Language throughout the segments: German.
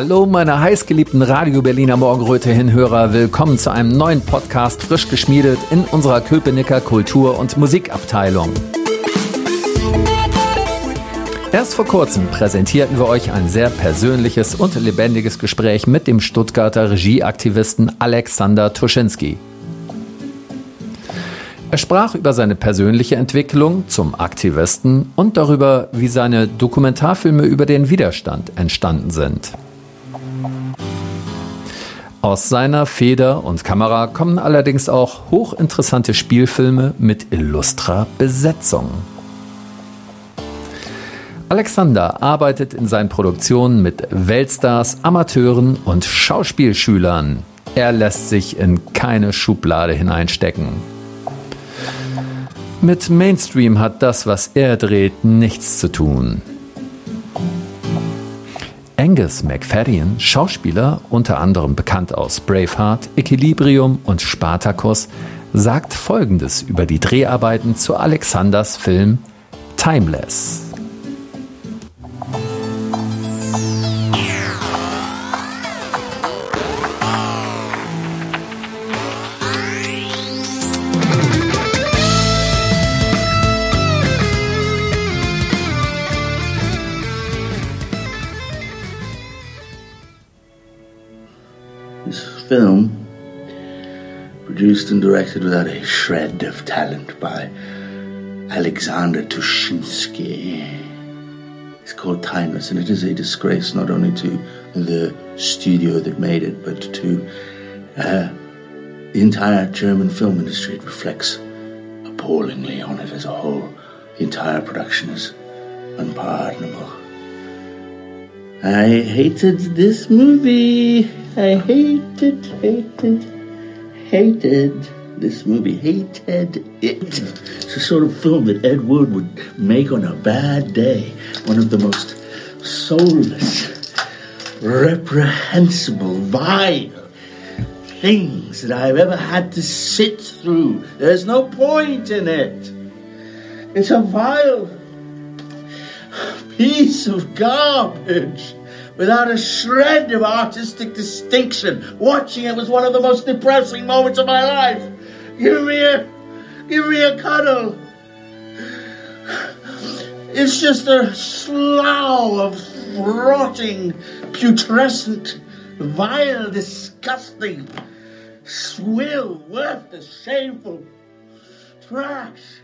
Hallo, meine heißgeliebten Radio Berliner Morgenröte-Hinhörer. Willkommen zu einem neuen Podcast, frisch geschmiedet in unserer Köpenicker Kultur- und Musikabteilung. Erst vor kurzem präsentierten wir euch ein sehr persönliches und lebendiges Gespräch mit dem Stuttgarter Regieaktivisten Alexander Tuschinski. Er sprach über seine persönliche Entwicklung zum Aktivisten und darüber, wie seine Dokumentarfilme über den Widerstand entstanden sind. Aus seiner Feder und Kamera kommen allerdings auch hochinteressante Spielfilme mit illustrer Besetzung. Alexander arbeitet in seinen Produktionen mit Weltstars, Amateuren und Schauspielschülern. Er lässt sich in keine Schublade hineinstecken. Mit Mainstream hat das, was er dreht, nichts zu tun. Angus McFadden, Schauspieler, unter anderem bekannt aus Braveheart, Equilibrium und Spartacus, sagt Folgendes über die Dreharbeiten zu Alexanders Film Timeless. Produced and directed without a shred of talent by Alexander Tushinsky. It's called Timeless, and it is a disgrace not only to the studio that made it, but to uh, the entire German film industry. It reflects appallingly on it as a whole. The entire production is unpardonable. I hated this movie. I hated, hated, hated this movie. Hated it. It's the sort of film that Ed Wood would make on a bad day. One of the most soulless, reprehensible, vile things that I've ever had to sit through. There's no point in it. It's a vile piece of garbage without a shred of artistic distinction. Watching it was one of the most depressing moments of my life. Give me a, give me a cuddle. It's just a slough of rotting, putrescent, vile, disgusting, swill, worthless, shameful trash.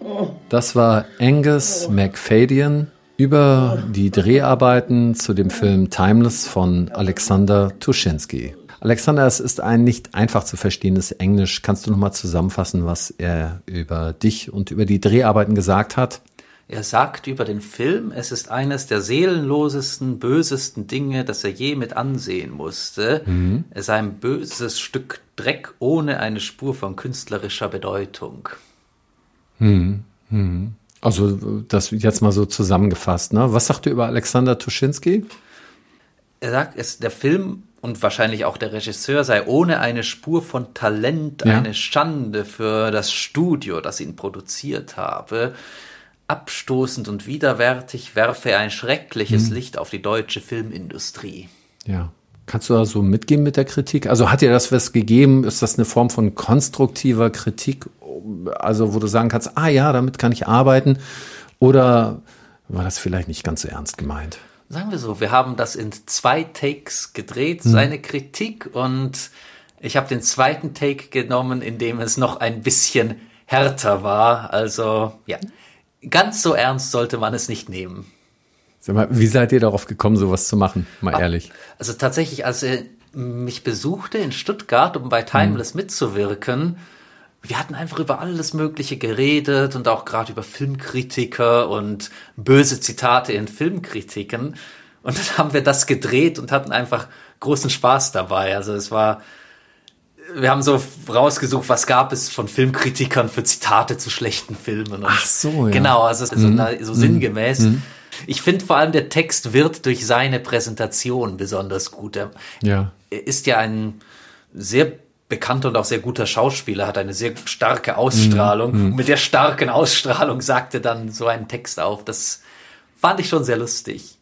Oh. Das war Angus oh. McFadyen über die Dreharbeiten zu dem Film Timeless von Alexander Tuschinski. Alexander, es ist ein nicht einfach zu verstehendes Englisch. Kannst du nochmal zusammenfassen, was er über dich und über die Dreharbeiten gesagt hat? Er sagt über den Film, es ist eines der seelenlosesten, bösesten Dinge, das er je mit ansehen musste. Mhm. Es sei ein böses Stück Dreck ohne eine Spur von künstlerischer Bedeutung. Mhm. Mhm. Also das jetzt mal so zusammengefasst. Ne? Was sagt ihr über Alexander Tuschinski? Er sagt, es, der Film und wahrscheinlich auch der Regisseur sei ohne eine Spur von Talent ja. eine Schande für das Studio, das ihn produziert habe. Abstoßend und widerwärtig werfe er ein schreckliches hm. Licht auf die deutsche Filmindustrie. Ja. Kannst du da so mitgehen mit der Kritik? Also hat dir das was gegeben? Ist das eine Form von konstruktiver Kritik? Also wo du sagen kannst, ah ja, damit kann ich arbeiten? Oder war das vielleicht nicht ganz so ernst gemeint? Sagen wir so, wir haben das in zwei Takes gedreht, hm. seine Kritik, und ich habe den zweiten Take genommen, in dem es noch ein bisschen härter war. Also ja, ganz so ernst sollte man es nicht nehmen. Sag mal, wie seid ihr darauf gekommen, sowas zu machen? Mal ah, ehrlich. Also tatsächlich, als er mich besuchte in Stuttgart, um bei Timeless mhm. mitzuwirken, wir hatten einfach über alles Mögliche geredet und auch gerade über Filmkritiker und böse Zitate in Filmkritiken. Und dann haben wir das gedreht und hatten einfach großen Spaß dabei. Also es war, wir haben so rausgesucht, was gab es von Filmkritikern für Zitate zu schlechten Filmen. Ach so, ja. Genau, also so, mhm. so sinngemäß. Mhm. Ich finde vor allem, der Text wird durch seine Präsentation besonders gut. Er ja. ist ja ein sehr bekannter und auch sehr guter Schauspieler, hat eine sehr starke Ausstrahlung. Mhm. Und mit der starken Ausstrahlung sagte dann so einen Text auf. Das fand ich schon sehr lustig.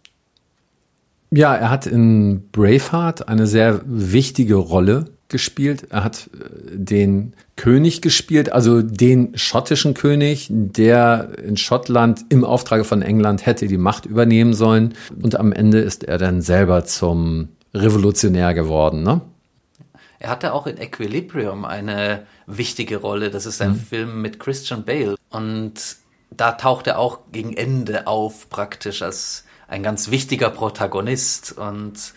Ja, er hat in Braveheart eine sehr wichtige Rolle gespielt. Er hat äh, den König gespielt, also den schottischen König, der in Schottland im Auftrage von England hätte die Macht übernehmen sollen. Und am Ende ist er dann selber zum Revolutionär geworden. Ne? Er hatte auch in Equilibrium eine wichtige Rolle. Das ist ein mhm. Film mit Christian Bale. Und da taucht er auch gegen Ende auf, praktisch als ein ganz wichtiger Protagonist. Und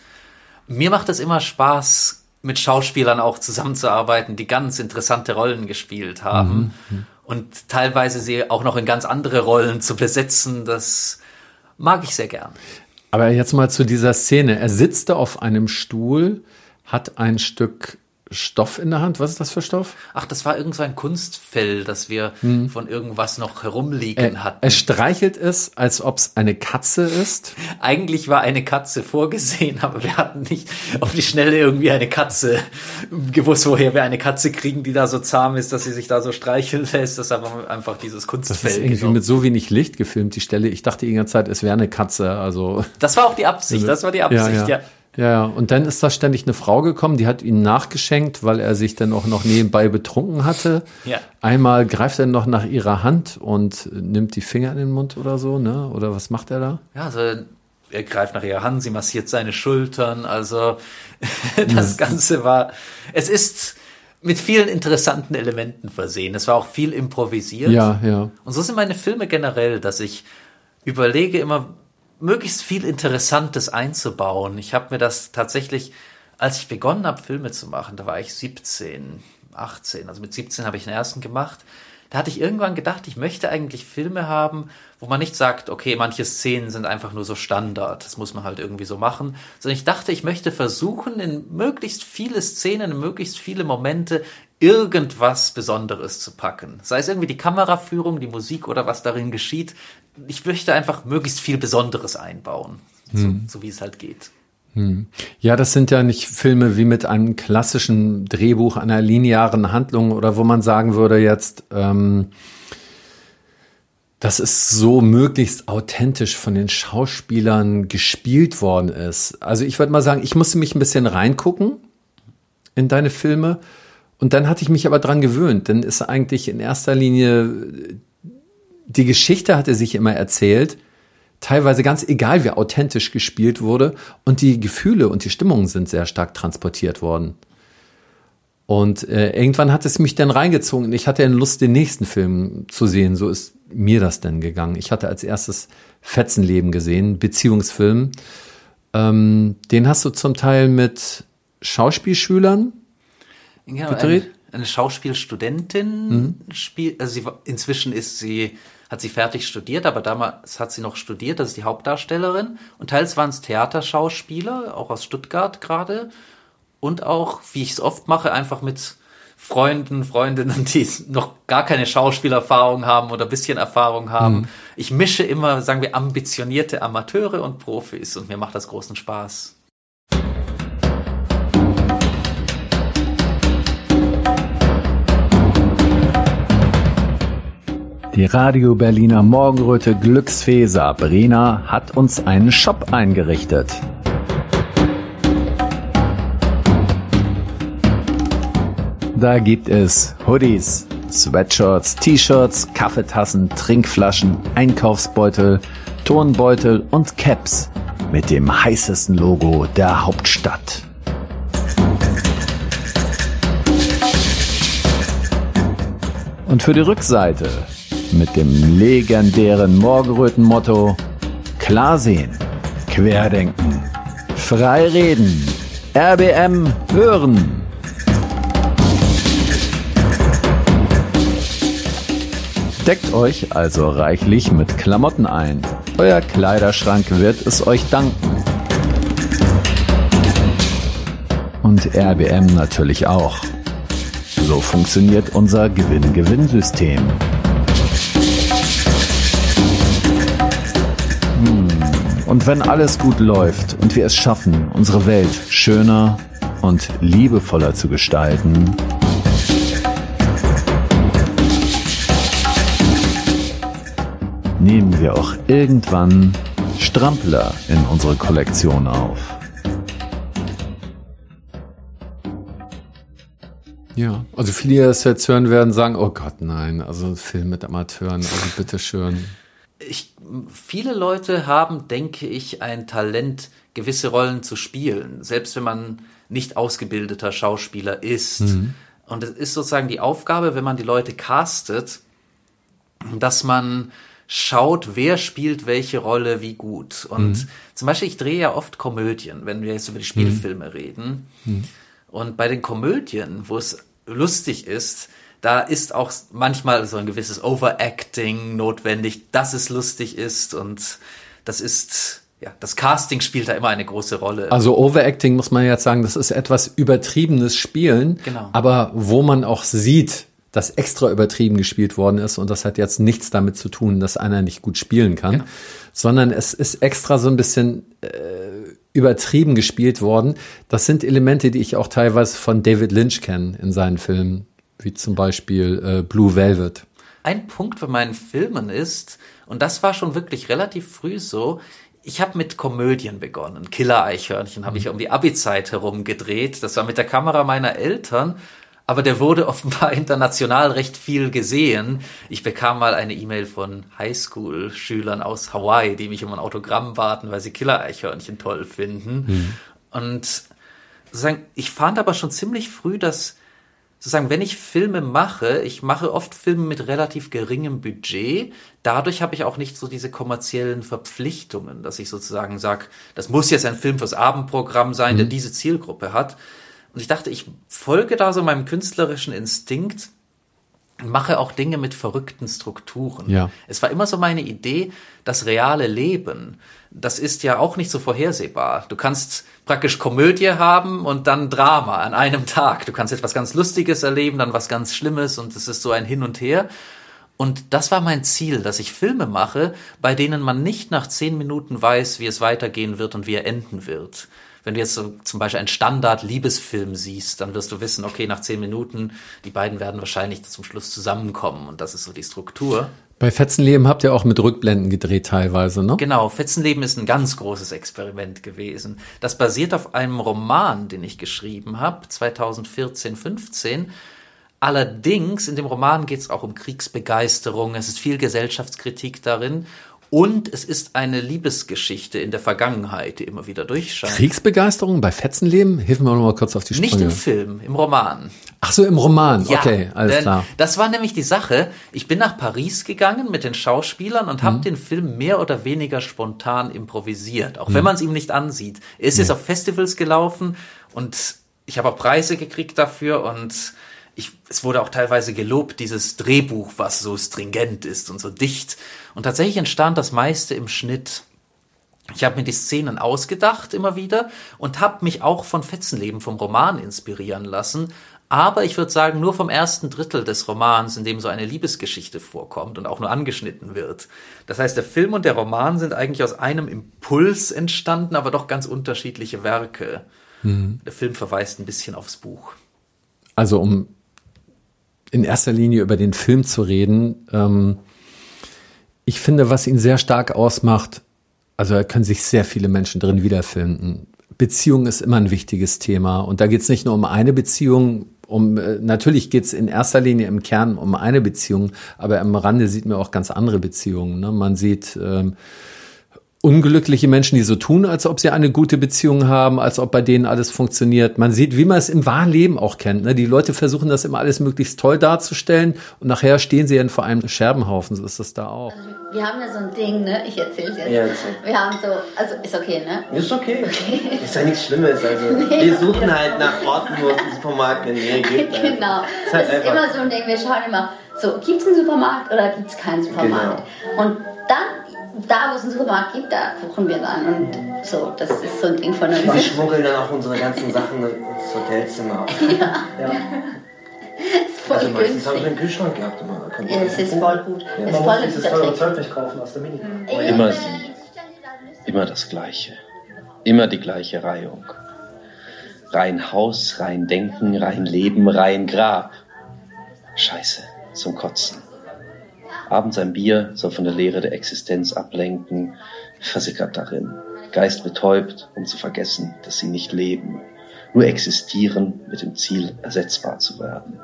mir macht es immer Spaß, mit Schauspielern auch zusammenzuarbeiten, die ganz interessante Rollen gespielt haben. Mhm. Und teilweise sie auch noch in ganz andere Rollen zu besetzen, das mag ich sehr gern. Aber jetzt mal zu dieser Szene. Er sitzt da auf einem Stuhl, hat ein Stück Stoff in der Hand. Was ist das für Stoff? Ach, das war irgend so ein Kunstfell, das wir hm. von irgendwas noch herumliegen er, hatten. Er streichelt es, als ob es eine Katze ist. Eigentlich war eine Katze vorgesehen, aber wir hatten nicht auf die Schnelle irgendwie eine Katze gewusst, woher wir eine Katze kriegen, die da so zahm ist, dass sie sich da so streicheln lässt. Das haben einfach dieses Kunstfell. Das ist irgendwie genommen. mit so wenig Licht gefilmt, die Stelle. Ich dachte die ganze Zeit, es wäre eine Katze. Also das war auch die Absicht. Das war die Absicht, ja. ja. ja. Ja, und dann ist da ständig eine Frau gekommen, die hat ihn nachgeschenkt, weil er sich dann auch noch nebenbei betrunken hatte. Ja. Einmal greift er noch nach ihrer Hand und nimmt die Finger in den Mund oder so, ne? Oder was macht er da? Ja, also er greift nach ihrer Hand, sie massiert seine Schultern, also das Ganze war, es ist mit vielen interessanten Elementen versehen. Es war auch viel improvisiert. Ja, ja. Und so sind meine Filme generell, dass ich überlege immer, möglichst viel Interessantes einzubauen. Ich habe mir das tatsächlich, als ich begonnen habe, Filme zu machen, da war ich 17, 18, also mit 17 habe ich den ersten gemacht. Da hatte ich irgendwann gedacht, ich möchte eigentlich Filme haben, wo man nicht sagt, okay, manche Szenen sind einfach nur so Standard, das muss man halt irgendwie so machen, sondern ich dachte, ich möchte versuchen, in möglichst viele Szenen, in möglichst viele Momente irgendwas Besonderes zu packen. Sei es irgendwie die Kameraführung, die Musik oder was darin geschieht, ich möchte einfach möglichst viel Besonderes einbauen, hm. so, so, wie es halt geht. Hm. Ja, das sind ja nicht Filme wie mit einem klassischen Drehbuch einer linearen Handlung oder wo man sagen würde jetzt, ähm, dass es so möglichst authentisch von den Schauspielern gespielt worden ist. Also ich würde mal sagen, ich musste mich ein bisschen reingucken in deine Filme und dann hatte ich mich aber dran gewöhnt. Dann ist eigentlich in erster Linie die Geschichte hat er sich immer erzählt, teilweise ganz egal, wie authentisch gespielt wurde. Und die Gefühle und die Stimmungen sind sehr stark transportiert worden. Und äh, irgendwann hat es mich dann reingezogen und ich hatte dann Lust, den nächsten Film zu sehen. So ist mir das dann gegangen. Ich hatte als erstes Fetzenleben gesehen, Beziehungsfilm. Ähm, den hast du zum Teil mit Schauspielschülern ja, gedreht? Eine, Schauspielstudentin mhm. spielt, also sie, inzwischen ist sie hat sie fertig studiert, aber damals hat sie noch studiert, das ist die Hauptdarstellerin. Und teils waren es Theaterschauspieler, auch aus Stuttgart gerade. Und auch, wie ich es oft mache, einfach mit Freunden, Freundinnen, die noch gar keine Schauspielerfahrung haben oder bisschen Erfahrung haben. Mhm. Ich mische immer, sagen wir, ambitionierte Amateure und Profis und mir macht das großen Spaß. Die Radio Berliner Morgenröte Glücksfee Sabrina hat uns einen Shop eingerichtet. Da gibt es Hoodies, Sweatshirts, T-Shirts, Kaffeetassen, Trinkflaschen, Einkaufsbeutel, Turnbeutel und Caps mit dem heißesten Logo der Hauptstadt. Und für die Rückseite mit dem legendären Morgenröten-Motto Klar sehen, querdenken, frei reden, RBM hören. Deckt euch also reichlich mit Klamotten ein. Euer Kleiderschrank wird es euch danken. Und RBM natürlich auch. So funktioniert unser Gewinn-Gewinn-System. Und wenn alles gut läuft und wir es schaffen, unsere Welt schöner und liebevoller zu gestalten, nehmen wir auch irgendwann Strampler in unsere Kollektion auf. Ja, also viele, die das jetzt hören werden, sagen, oh Gott, nein, also ein Film mit Amateuren, also bitteschön. Ich, viele Leute haben, denke ich, ein Talent, gewisse Rollen zu spielen, selbst wenn man nicht ausgebildeter Schauspieler ist. Mhm. Und es ist sozusagen die Aufgabe, wenn man die Leute castet, dass man schaut, wer spielt welche Rolle wie gut. Und mhm. zum Beispiel, ich drehe ja oft Komödien, wenn wir jetzt über die Spielfilme mhm. reden. Mhm. Und bei den Komödien, wo es lustig ist, da ist auch manchmal so ein gewisses Overacting notwendig, dass es lustig ist und das ist ja, das Casting spielt da immer eine große Rolle. Also Overacting muss man jetzt sagen, das ist etwas übertriebenes Spielen, genau. aber wo man auch sieht, dass extra übertrieben gespielt worden ist und das hat jetzt nichts damit zu tun, dass einer nicht gut spielen kann, genau. sondern es ist extra so ein bisschen äh, übertrieben gespielt worden. Das sind Elemente, die ich auch teilweise von David Lynch kenne in seinen Filmen, wie zum Beispiel äh, Blue Velvet. Ein Punkt bei meinen Filmen ist, und das war schon wirklich relativ früh so, ich habe mit Komödien begonnen. Killer Eichhörnchen habe ich mhm. um die Abi-Zeit herum gedreht. Das war mit der Kamera meiner Eltern aber der wurde offenbar international recht viel gesehen. Ich bekam mal eine E-Mail von Highschool-Schülern aus Hawaii, die mich um ein Autogramm baten, weil sie Killer-Eichhörnchen toll finden. Mhm. Und sozusagen, ich fand aber schon ziemlich früh, dass sozusagen, wenn ich Filme mache, ich mache oft Filme mit relativ geringem Budget. Dadurch habe ich auch nicht so diese kommerziellen Verpflichtungen, dass ich sozusagen sage, das muss jetzt ein Film fürs Abendprogramm sein, mhm. der diese Zielgruppe hat, und ich dachte, ich folge da so meinem künstlerischen Instinkt mache auch Dinge mit verrückten Strukturen. Ja. Es war immer so meine Idee, das reale Leben, das ist ja auch nicht so vorhersehbar. Du kannst praktisch Komödie haben und dann Drama an einem Tag. Du kannst etwas ganz Lustiges erleben, dann was ganz Schlimmes und es ist so ein Hin und Her. Und das war mein Ziel, dass ich Filme mache, bei denen man nicht nach zehn Minuten weiß, wie es weitergehen wird und wie er enden wird wenn du jetzt so zum Beispiel einen Standard-Liebesfilm siehst, dann wirst du wissen, okay, nach zehn Minuten, die beiden werden wahrscheinlich zum Schluss zusammenkommen und das ist so die Struktur. Bei Fetzenleben habt ihr auch mit Rückblenden gedreht teilweise, ne? Genau, Fetzenleben ist ein ganz großes Experiment gewesen. Das basiert auf einem Roman, den ich geschrieben habe, 2014, 15. Allerdings, in dem Roman geht es auch um Kriegsbegeisterung, es ist viel Gesellschaftskritik darin und es ist eine Liebesgeschichte in der Vergangenheit, die immer wieder durchscheint. Kriegsbegeisterung bei Fetzenleben? Hilf mir noch mal kurz auf die Sprünge. Nicht im Film, im Roman. Ach so, im Roman. Ja, okay, alles klar. Das war nämlich die Sache. Ich bin nach Paris gegangen mit den Schauspielern und mhm. habe den Film mehr oder weniger spontan improvisiert, auch mhm. wenn man es ihm nicht ansieht. Er ist nee. jetzt auf Festivals gelaufen und ich habe auch Preise gekriegt dafür und ich, es wurde auch teilweise gelobt, dieses Drehbuch, was so stringent ist und so dicht. Und tatsächlich entstand das meiste im Schnitt. Ich habe mir die Szenen ausgedacht immer wieder und habe mich auch von Fetzenleben vom Roman inspirieren lassen. Aber ich würde sagen, nur vom ersten Drittel des Romans, in dem so eine Liebesgeschichte vorkommt und auch nur angeschnitten wird. Das heißt, der Film und der Roman sind eigentlich aus einem Impuls entstanden, aber doch ganz unterschiedliche Werke. Mhm. Der Film verweist ein bisschen aufs Buch. Also um in erster Linie über den Film zu reden. Ähm, ich finde, was ihn sehr stark ausmacht, also da können sich sehr viele Menschen drin wiederfinden. Beziehung ist immer ein wichtiges Thema. Und da geht es nicht nur um eine Beziehung, um äh, natürlich geht es in erster Linie im Kern um eine Beziehung, aber am Rande sieht man auch ganz andere Beziehungen. Ne? Man sieht ähm, unglückliche Menschen, die so tun, als ob sie eine gute Beziehung haben, als ob bei denen alles funktioniert. Man sieht, wie man es im wahren Leben auch kennt. Ne? Die Leute versuchen das immer alles möglichst toll darzustellen und nachher stehen sie dann vor einem Scherbenhaufen. So ist das da auch. Also wir haben ja so ein Ding, ne? Ich erzähle es jetzt. Ja, wir haben so, also ist okay, ne? Ist okay. okay. Ist ja nichts Schlimmes. Also nee, wir suchen genau. halt nach Orten, wo es einen Supermarkt in der Nähe gibt. genau. Ist halt das ist immer so ein Ding. Wir schauen immer, so gibt es einen Supermarkt oder gibt es keinen Supermarkt? Genau. Und dann da, wo es einen Supermarkt gibt, da kochen wir dann. Und so, das ist so ein Ding von uns. Wir schmuggeln dann auch unsere ganzen Sachen ins Hotelzimmer. ja. ja. ist voll also meistens habe ich einen Kühlschrank gehabt. Immer. Ja, es ist voll gut. Ja. Es ist voll dieses teure Zeug nicht kaufen aus der Mini. Immer sie. Immer das Gleiche. Immer die gleiche Reihung. Rein Haus, rein Denken, rein Leben, rein Grab. Scheiße, zum Kotzen. Abends ein Bier soll von der Leere der Existenz ablenken. versickert darin, Geist betäubt, um zu vergessen, dass sie nicht leben, nur existieren mit dem Ziel, ersetzbar zu werden.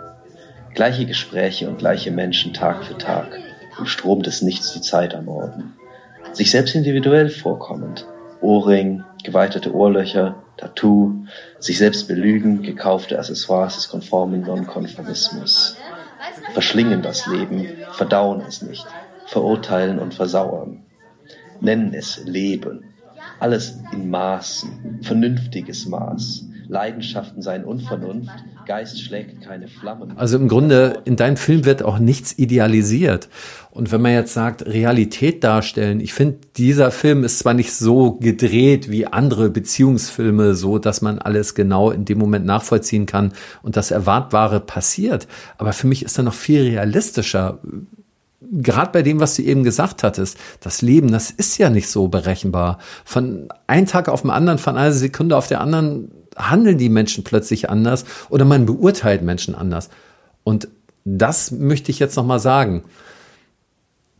Gleiche Gespräche und gleiche Menschen Tag für Tag, im Strom des Nichts die Zeit ermorden. Sich selbst individuell vorkommend, Ohrring, geweitete Ohrlöcher, Tattoo, sich selbst belügen, gekaufte Accessoires des konformen Nonkonformismus. Verschlingen das Leben, verdauen es nicht, verurteilen und versauern. Nennen es Leben. Alles in Maßen, vernünftiges Maß. Leidenschaften seien Unvernunft, Geist schlägt keine Flammen. Also im Grunde, in deinem Film wird auch nichts idealisiert. Und wenn man jetzt sagt, Realität darstellen, ich finde, dieser Film ist zwar nicht so gedreht wie andere Beziehungsfilme, so dass man alles genau in dem Moment nachvollziehen kann und das Erwartbare passiert, aber für mich ist er noch viel realistischer gerade bei dem, was du eben gesagt hattest, das Leben, das ist ja nicht so berechenbar. Von einem Tag auf den anderen, von einer Sekunde auf der anderen handeln die Menschen plötzlich anders oder man beurteilt Menschen anders. Und das möchte ich jetzt nochmal sagen.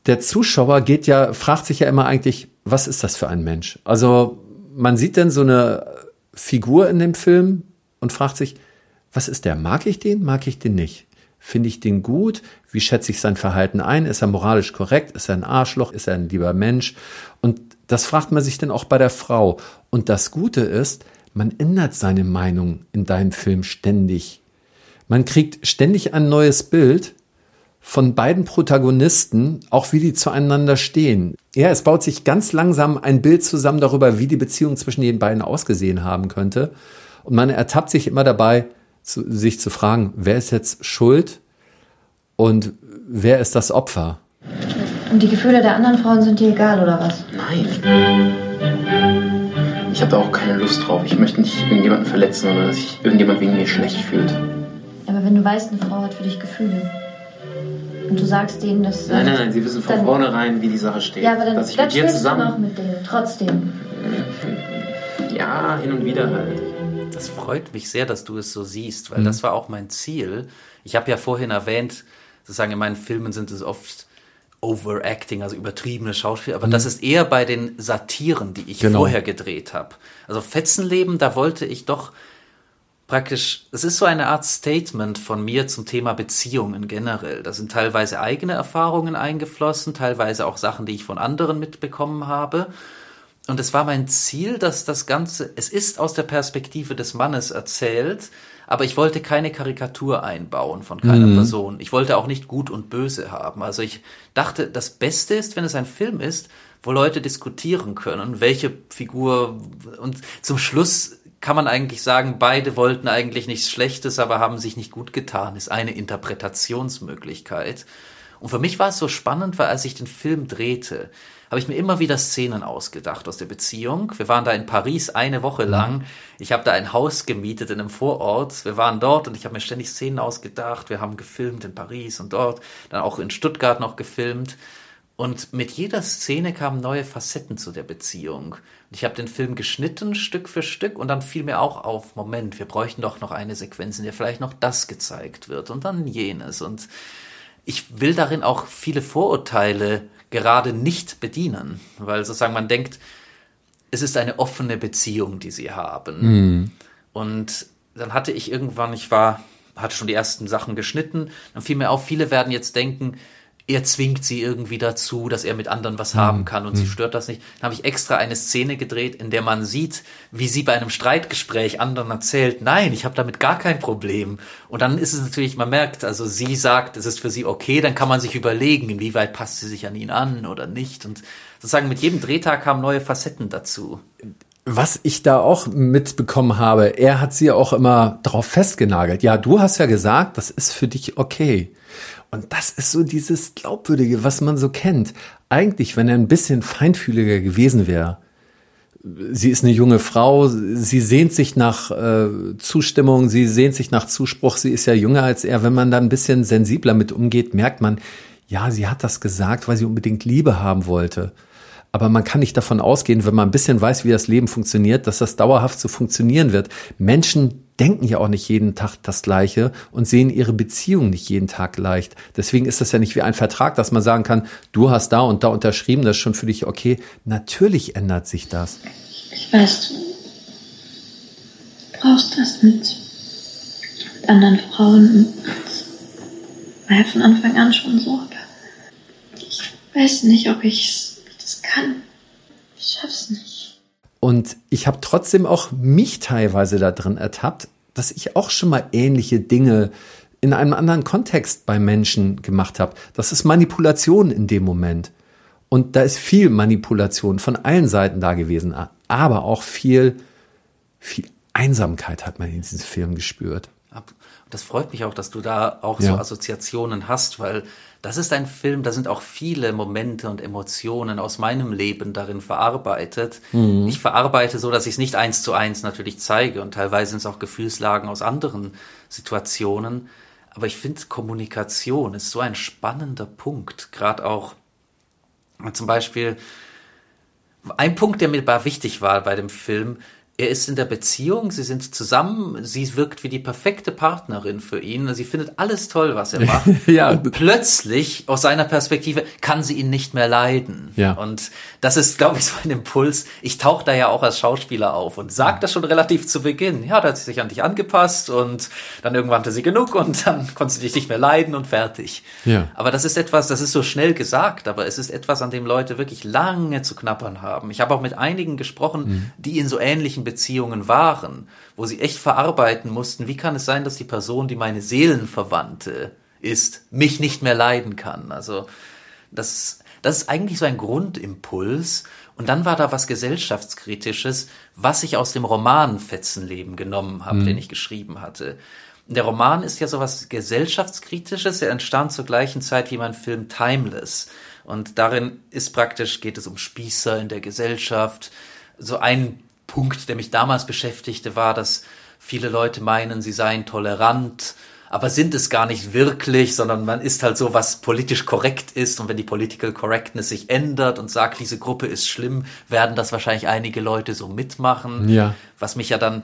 Der Zuschauer geht ja, fragt sich ja immer eigentlich, was ist das für ein Mensch? Also man sieht denn so eine Figur in dem Film und fragt sich, was ist der? Mag ich den? Mag ich den nicht? Finde ich den gut? Wie schätze ich sein Verhalten ein? Ist er moralisch korrekt? Ist er ein Arschloch? Ist er ein lieber Mensch? Und das fragt man sich dann auch bei der Frau. Und das Gute ist, man ändert seine Meinung in deinem Film ständig. Man kriegt ständig ein neues Bild von beiden Protagonisten, auch wie die zueinander stehen. Ja, es baut sich ganz langsam ein Bild zusammen darüber, wie die Beziehung zwischen den beiden ausgesehen haben könnte. Und man ertappt sich immer dabei, zu, sich zu fragen, wer ist jetzt schuld und wer ist das Opfer? Und die Gefühle der anderen Frauen sind dir egal, oder was? Nein. Ich habe da auch keine Lust drauf. Ich möchte nicht irgendjemanden verletzen oder dass sich irgendjemand wegen mir schlecht fühlt. Aber wenn du weißt, eine Frau hat für dich Gefühle und du sagst denen, dass. Nein, nein, nein, sie wissen von vornherein, wie die Sache steht. Ja, aber dann, dass ich dann mit dir zusammen. du noch mit denen, trotzdem. Ja, hin und wieder halt. Das freut mich sehr, dass du es so siehst, weil mhm. das war auch mein Ziel. Ich habe ja vorhin erwähnt, sozusagen in meinen Filmen sind es oft Overacting, also übertriebene Schauspiel, aber mhm. das ist eher bei den Satiren, die ich genau. vorher gedreht habe. Also Fetzenleben, da wollte ich doch praktisch, es ist so eine Art Statement von mir zum Thema Beziehungen generell. Da sind teilweise eigene Erfahrungen eingeflossen, teilweise auch Sachen, die ich von anderen mitbekommen habe. Und es war mein Ziel, dass das Ganze, es ist aus der Perspektive des Mannes erzählt, aber ich wollte keine Karikatur einbauen von keiner mhm. Person. Ich wollte auch nicht gut und böse haben. Also ich dachte, das Beste ist, wenn es ein Film ist, wo Leute diskutieren können, welche Figur und zum Schluss kann man eigentlich sagen, beide wollten eigentlich nichts Schlechtes, aber haben sich nicht gut getan, ist eine Interpretationsmöglichkeit. Und für mich war es so spannend, weil als ich den Film drehte, habe ich mir immer wieder Szenen ausgedacht aus der Beziehung. Wir waren da in Paris eine Woche mhm. lang. Ich habe da ein Haus gemietet in einem Vorort. Wir waren dort und ich habe mir ständig Szenen ausgedacht. Wir haben gefilmt in Paris und dort, dann auch in Stuttgart noch gefilmt. Und mit jeder Szene kamen neue Facetten zu der Beziehung. Und ich habe den Film geschnitten, Stück für Stück, und dann fiel mir auch auf, Moment, wir bräuchten doch noch eine Sequenz, in der vielleicht noch das gezeigt wird und dann jenes. Und ich will darin auch viele Vorurteile gerade nicht bedienen, weil sozusagen man denkt, es ist eine offene Beziehung, die sie haben. Mhm. Und dann hatte ich irgendwann, ich war, hatte schon die ersten Sachen geschnitten, dann fiel mir auf, viele werden jetzt denken, er zwingt sie irgendwie dazu, dass er mit anderen was mhm. haben kann und mhm. sie stört das nicht. Dann habe ich extra eine Szene gedreht, in der man sieht, wie sie bei einem Streitgespräch anderen erzählt, nein, ich habe damit gar kein Problem. Und dann ist es natürlich, man merkt, also sie sagt, es ist für sie okay, dann kann man sich überlegen, inwieweit passt sie sich an ihn an oder nicht. Und sozusagen mit jedem Drehtag kamen neue Facetten dazu. Was ich da auch mitbekommen habe, er hat sie auch immer darauf festgenagelt. Ja, du hast ja gesagt, das ist für dich okay. Und das ist so dieses Glaubwürdige, was man so kennt. Eigentlich, wenn er ein bisschen feinfühliger gewesen wäre, sie ist eine junge Frau, sie sehnt sich nach äh, Zustimmung, sie sehnt sich nach Zuspruch, sie ist ja jünger als er. Wenn man da ein bisschen sensibler mit umgeht, merkt man, ja, sie hat das gesagt, weil sie unbedingt Liebe haben wollte. Aber man kann nicht davon ausgehen, wenn man ein bisschen weiß, wie das Leben funktioniert, dass das dauerhaft so funktionieren wird. Menschen denken ja auch nicht jeden Tag das Gleiche und sehen ihre Beziehung nicht jeden Tag leicht. Deswegen ist das ja nicht wie ein Vertrag, dass man sagen kann, du hast da und da unterschrieben, das ist schon für dich okay. Natürlich ändert sich das. Ich weiß, du brauchst das mit anderen Frauen. war ja von Anfang an schon so, aber ich weiß nicht, ob ich das kann. Ich schaff's nicht. Und ich habe trotzdem auch mich teilweise da drin ertappt, dass ich auch schon mal ähnliche Dinge in einem anderen Kontext bei Menschen gemacht habe. Das ist Manipulation in dem Moment. Und da ist viel Manipulation von allen Seiten da gewesen, aber auch viel, viel Einsamkeit hat man in diesem Film gespürt. Das freut mich auch, dass du da auch ja. so Assoziationen hast, weil das ist ein Film, da sind auch viele Momente und Emotionen aus meinem Leben darin verarbeitet. Mhm. Ich verarbeite so, dass ich es nicht eins zu eins natürlich zeige und teilweise sind es auch Gefühlslagen aus anderen Situationen. Aber ich finde, Kommunikation ist so ein spannender Punkt, gerade auch zum Beispiel ein Punkt, der mir wichtig war bei dem Film, er ist in der Beziehung, sie sind zusammen, sie wirkt wie die perfekte Partnerin für ihn, sie findet alles toll, was er macht. ja. Und plötzlich, aus seiner Perspektive, kann sie ihn nicht mehr leiden. Ja. Und das ist, glaube ich, so ein Impuls. Ich tauche da ja auch als Schauspieler auf und sage das schon relativ zu Beginn. Ja, da hat sie sich an dich angepasst und dann irgendwann hatte sie genug und dann konnte sie dich nicht mehr leiden und fertig. Ja. Aber das ist etwas, das ist so schnell gesagt, aber es ist etwas, an dem Leute wirklich lange zu knappern haben. Ich habe auch mit einigen gesprochen, mhm. die in so ähnlichen Beziehungen waren, wo sie echt verarbeiten mussten, wie kann es sein, dass die Person, die meine Seelenverwandte ist, mich nicht mehr leiden kann. Also das, das ist eigentlich so ein Grundimpuls. Und dann war da was gesellschaftskritisches, was ich aus dem Roman Fetzenleben genommen habe, mhm. den ich geschrieben hatte. Der Roman ist ja sowas gesellschaftskritisches. Er entstand zur gleichen Zeit wie mein Film Timeless. Und darin ist praktisch, geht es um Spießer in der Gesellschaft. So ein Punkt, der mich damals beschäftigte, war, dass viele Leute meinen, sie seien tolerant, aber sind es gar nicht wirklich, sondern man ist halt so, was politisch korrekt ist. Und wenn die Political Correctness sich ändert und sagt, diese Gruppe ist schlimm, werden das wahrscheinlich einige Leute so mitmachen. Ja. Was mich ja dann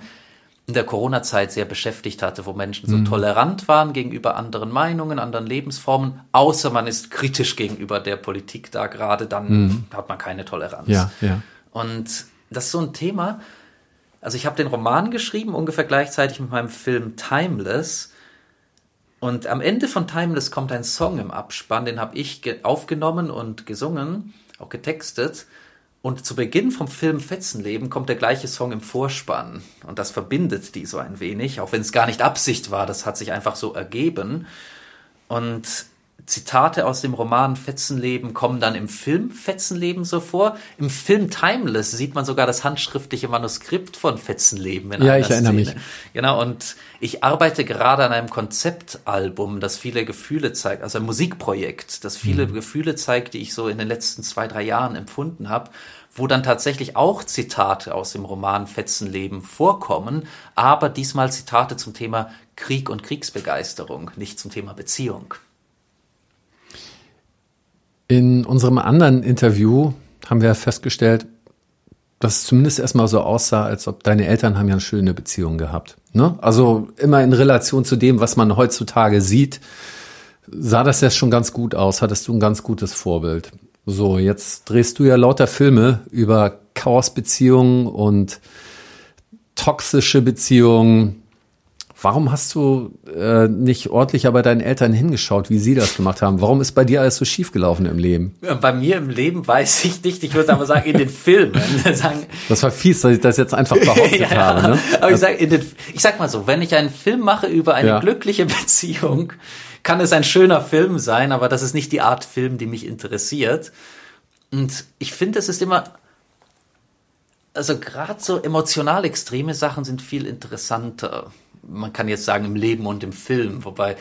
in der Corona-Zeit sehr beschäftigt hatte, wo Menschen so mhm. tolerant waren gegenüber anderen Meinungen, anderen Lebensformen, außer man ist kritisch gegenüber der Politik da gerade, dann mhm. hat man keine Toleranz. Ja, ja. Und das ist so ein Thema. Also ich habe den Roman geschrieben, ungefähr gleichzeitig mit meinem Film Timeless. Und am Ende von Timeless kommt ein Song im Abspann, den habe ich aufgenommen und gesungen, auch getextet. Und zu Beginn vom Film Fetzenleben kommt der gleiche Song im Vorspann. Und das verbindet die so ein wenig, auch wenn es gar nicht Absicht war, das hat sich einfach so ergeben. Und Zitate aus dem Roman Fetzenleben kommen dann im Film Fetzenleben so vor. Im Film Timeless sieht man sogar das handschriftliche Manuskript von Fetzenleben. In ja, ich erinnere Szene. mich. Genau, und ich arbeite gerade an einem Konzeptalbum, das viele Gefühle zeigt, also ein Musikprojekt, das viele mhm. Gefühle zeigt, die ich so in den letzten zwei, drei Jahren empfunden habe wo dann tatsächlich auch Zitate aus dem Roman Fetzenleben vorkommen, aber diesmal Zitate zum Thema Krieg und Kriegsbegeisterung, nicht zum Thema Beziehung. In unserem anderen Interview haben wir festgestellt, dass es zumindest erstmal so aussah, als ob deine Eltern haben ja eine schöne Beziehung gehabt. Ne? Also immer in Relation zu dem, was man heutzutage sieht, sah das ja schon ganz gut aus, hattest du ein ganz gutes Vorbild. So, jetzt drehst du ja lauter Filme über Chaosbeziehungen und toxische Beziehungen, Warum hast du äh, nicht ordentlicher bei deinen Eltern hingeschaut, wie sie das gemacht haben? Warum ist bei dir alles so schief gelaufen im Leben? Bei mir im Leben weiß ich nicht. Ich würde aber sagen, in den Filmen. sagen, das war fies, dass ich das jetzt einfach behauptet ja, habe. Ne? Aber ich sag, in den, ich sag mal so, wenn ich einen Film mache über eine ja. glückliche Beziehung, kann es ein schöner Film sein, aber das ist nicht die Art Film, die mich interessiert. Und ich finde, es ist immer also gerade so emotional extreme Sachen sind viel interessanter man kann jetzt sagen im Leben und im Film, wobei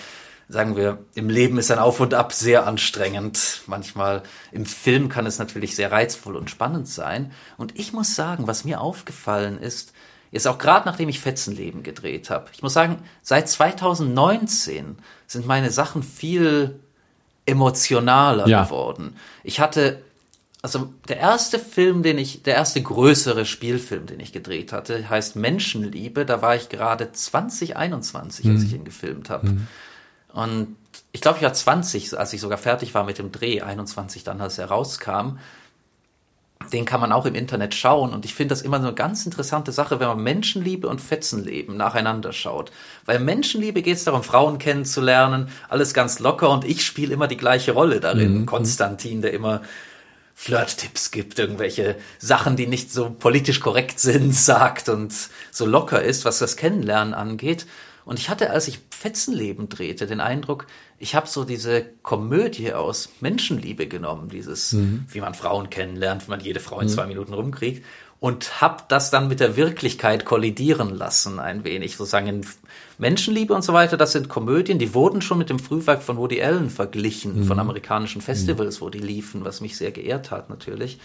sagen wir, im Leben ist ein Auf und Ab sehr anstrengend. Manchmal im Film kann es natürlich sehr reizvoll und spannend sein. Und ich muss sagen, was mir aufgefallen ist, jetzt auch gerade nachdem ich Fetzenleben gedreht habe, ich muss sagen, seit 2019 sind meine Sachen viel emotionaler ja. geworden. Ich hatte also der erste Film, den ich, der erste größere Spielfilm, den ich gedreht hatte, heißt Menschenliebe. Da war ich gerade 2021, als ich ihn gefilmt habe. Mhm. Und ich glaube, ich war 20, als ich sogar fertig war mit dem Dreh, 21 dann, als er rauskam. Den kann man auch im Internet schauen. Und ich finde das immer eine ganz interessante Sache, wenn man Menschenliebe und Fetzenleben nacheinander schaut. Weil Menschenliebe geht es darum, Frauen kennenzulernen, alles ganz locker. Und ich spiele immer die gleiche Rolle darin. Mhm. Konstantin, der immer Flirt-Tipps gibt, irgendwelche Sachen, die nicht so politisch korrekt sind, sagt und so locker ist, was das Kennenlernen angeht. Und ich hatte, als ich Fetzenleben drehte, den Eindruck, ich habe so diese Komödie aus Menschenliebe genommen, dieses, wie man Frauen kennenlernt, wie man jede Frau in zwei Minuten rumkriegt, und habe das dann mit der Wirklichkeit kollidieren lassen, ein wenig. Sozusagen in Menschenliebe und so weiter, das sind Komödien, die wurden schon mit dem Frühwerk von Woody Allen verglichen, von amerikanischen Festivals, wo die liefen, was mich sehr geehrt hat natürlich.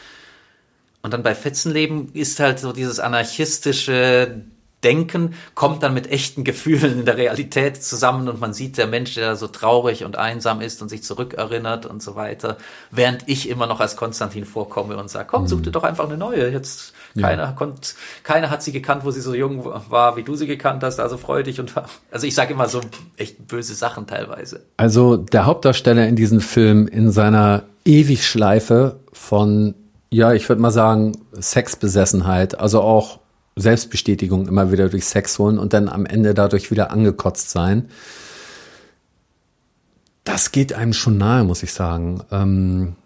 Und dann bei Fetzenleben ist halt so dieses anarchistische Denken, kommt dann mit echten Gefühlen in der Realität zusammen und man sieht der Mensch, der so traurig und einsam ist und sich zurückerinnert und so weiter, während ich immer noch als Konstantin vorkomme und sage, komm, such dir doch einfach eine neue. Jetzt keiner konnt, keiner hat sie gekannt, wo sie so jung war, wie du sie gekannt hast, also freu dich und also ich sage immer so echt böse Sachen teilweise. Also der Hauptdarsteller in diesem Film in seiner Ewigschleife von, ja, ich würde mal sagen, Sexbesessenheit, also auch Selbstbestätigung immer wieder durch Sex holen und dann am Ende dadurch wieder angekotzt sein. Das geht einem schon nahe, muss ich sagen. Ähm,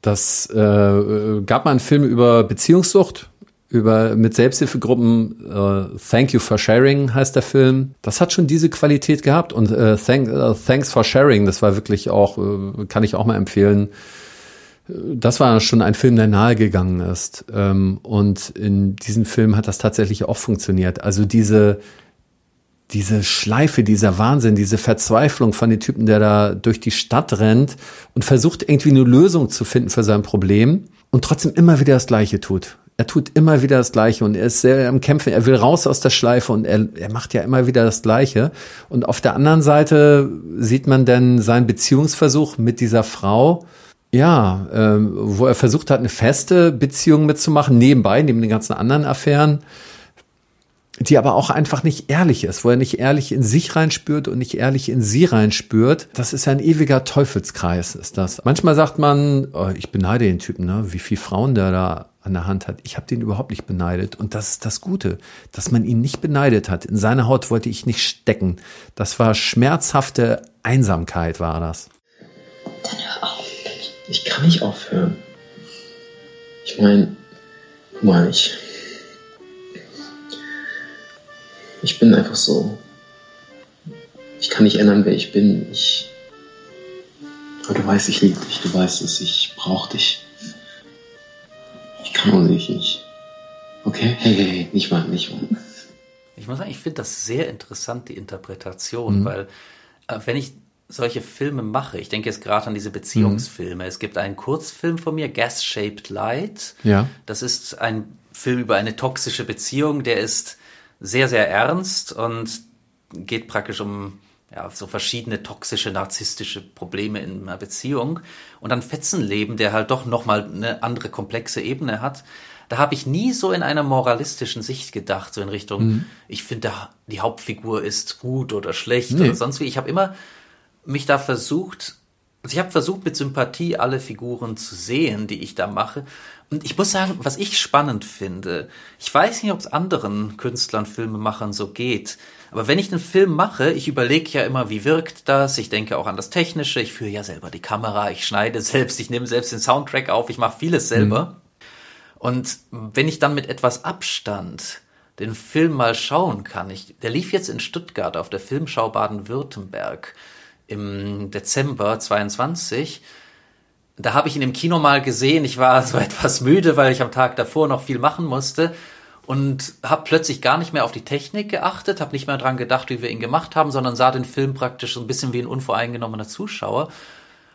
das äh, gab mal einen Film über Beziehungssucht, über mit Selbsthilfegruppen. Äh, Thank You for Sharing heißt der Film. Das hat schon diese Qualität gehabt und äh, thank, äh, Thanks for Sharing, das war wirklich auch, äh, kann ich auch mal empfehlen. Das war schon ein Film, der nahegegangen ist. Ähm, und in diesem Film hat das tatsächlich auch funktioniert. Also diese, diese Schleife, dieser Wahnsinn, diese Verzweiflung von dem Typen, der da durch die Stadt rennt und versucht irgendwie eine Lösung zu finden für sein Problem und trotzdem immer wieder das Gleiche tut. Er tut immer wieder das Gleiche und er ist sehr am Kämpfen. Er will raus aus der Schleife und er, er macht ja immer wieder das Gleiche. Und auf der anderen Seite sieht man dann seinen Beziehungsversuch mit dieser Frau, ja, ähm, wo er versucht hat, eine feste Beziehung mitzumachen, nebenbei, neben den ganzen anderen Affären, die aber auch einfach nicht ehrlich ist, wo er nicht ehrlich in sich reinspürt und nicht ehrlich in sie reinspürt. Das ist ja ein ewiger Teufelskreis, ist das. Manchmal sagt man, oh, ich beneide den Typen, ne? wie viele Frauen der da an der Hand hat. Ich habe den überhaupt nicht beneidet. Und das ist das Gute, dass man ihn nicht beneidet hat. In seiner Haut wollte ich nicht stecken. Das war schmerzhafte Einsamkeit, war das. Ich kann nicht aufhören. Ich meine, guck mal, ich. Ich bin einfach so. Ich kann nicht ändern, wer ich bin. Ich. Aber du weißt, ich liebe dich. Du weißt es. Ich brauch dich. Ich kann ohne dich nicht. Okay? Hey, hey, hey, nicht weinen, nicht weinen. Ich muss sagen, ich finde das sehr interessant, die Interpretation, weil äh, wenn ich solche Filme mache, ich denke jetzt gerade an diese Beziehungsfilme. Es gibt einen Kurzfilm von mir, Gas Shaped Light. Ja. Das ist ein Film über eine toxische Beziehung, der ist sehr, sehr ernst und geht praktisch um ja, so verschiedene toxische, narzisstische Probleme in einer Beziehung. Und dann Fetzenleben, der halt doch nochmal eine andere komplexe Ebene hat. Da habe ich nie so in einer moralistischen Sicht gedacht, so in Richtung, ich finde, die Hauptfigur ist gut oder schlecht Nee. oder sonst wie. Ich habe immer mich da versucht, also ich habe versucht mit Sympathie alle Figuren zu sehen, die ich da mache. Und ich muss sagen, was ich spannend finde, ich weiß nicht, ob es anderen Künstlern, Filmemachern so geht, aber wenn ich einen Film mache, ich überlege ja immer, wie wirkt das, ich denke auch an das Technische, ich führe ja selber die Kamera, ich schneide selbst, ich nehme selbst den Soundtrack auf, ich mache vieles selber. Und wenn ich dann mit etwas Abstand den Film mal schauen kann, ich, der lief jetzt in Stuttgart auf der Filmschau Baden-Württemberg im Dezember 22. Da habe ich ihn im Kino mal gesehen. Ich war so etwas müde, weil ich am Tag davor noch viel machen musste und habe plötzlich gar nicht mehr auf die Technik geachtet, habe nicht mehr dran gedacht, wie wir ihn gemacht haben, sondern sah den Film praktisch so ein bisschen wie ein unvoreingenommener Zuschauer.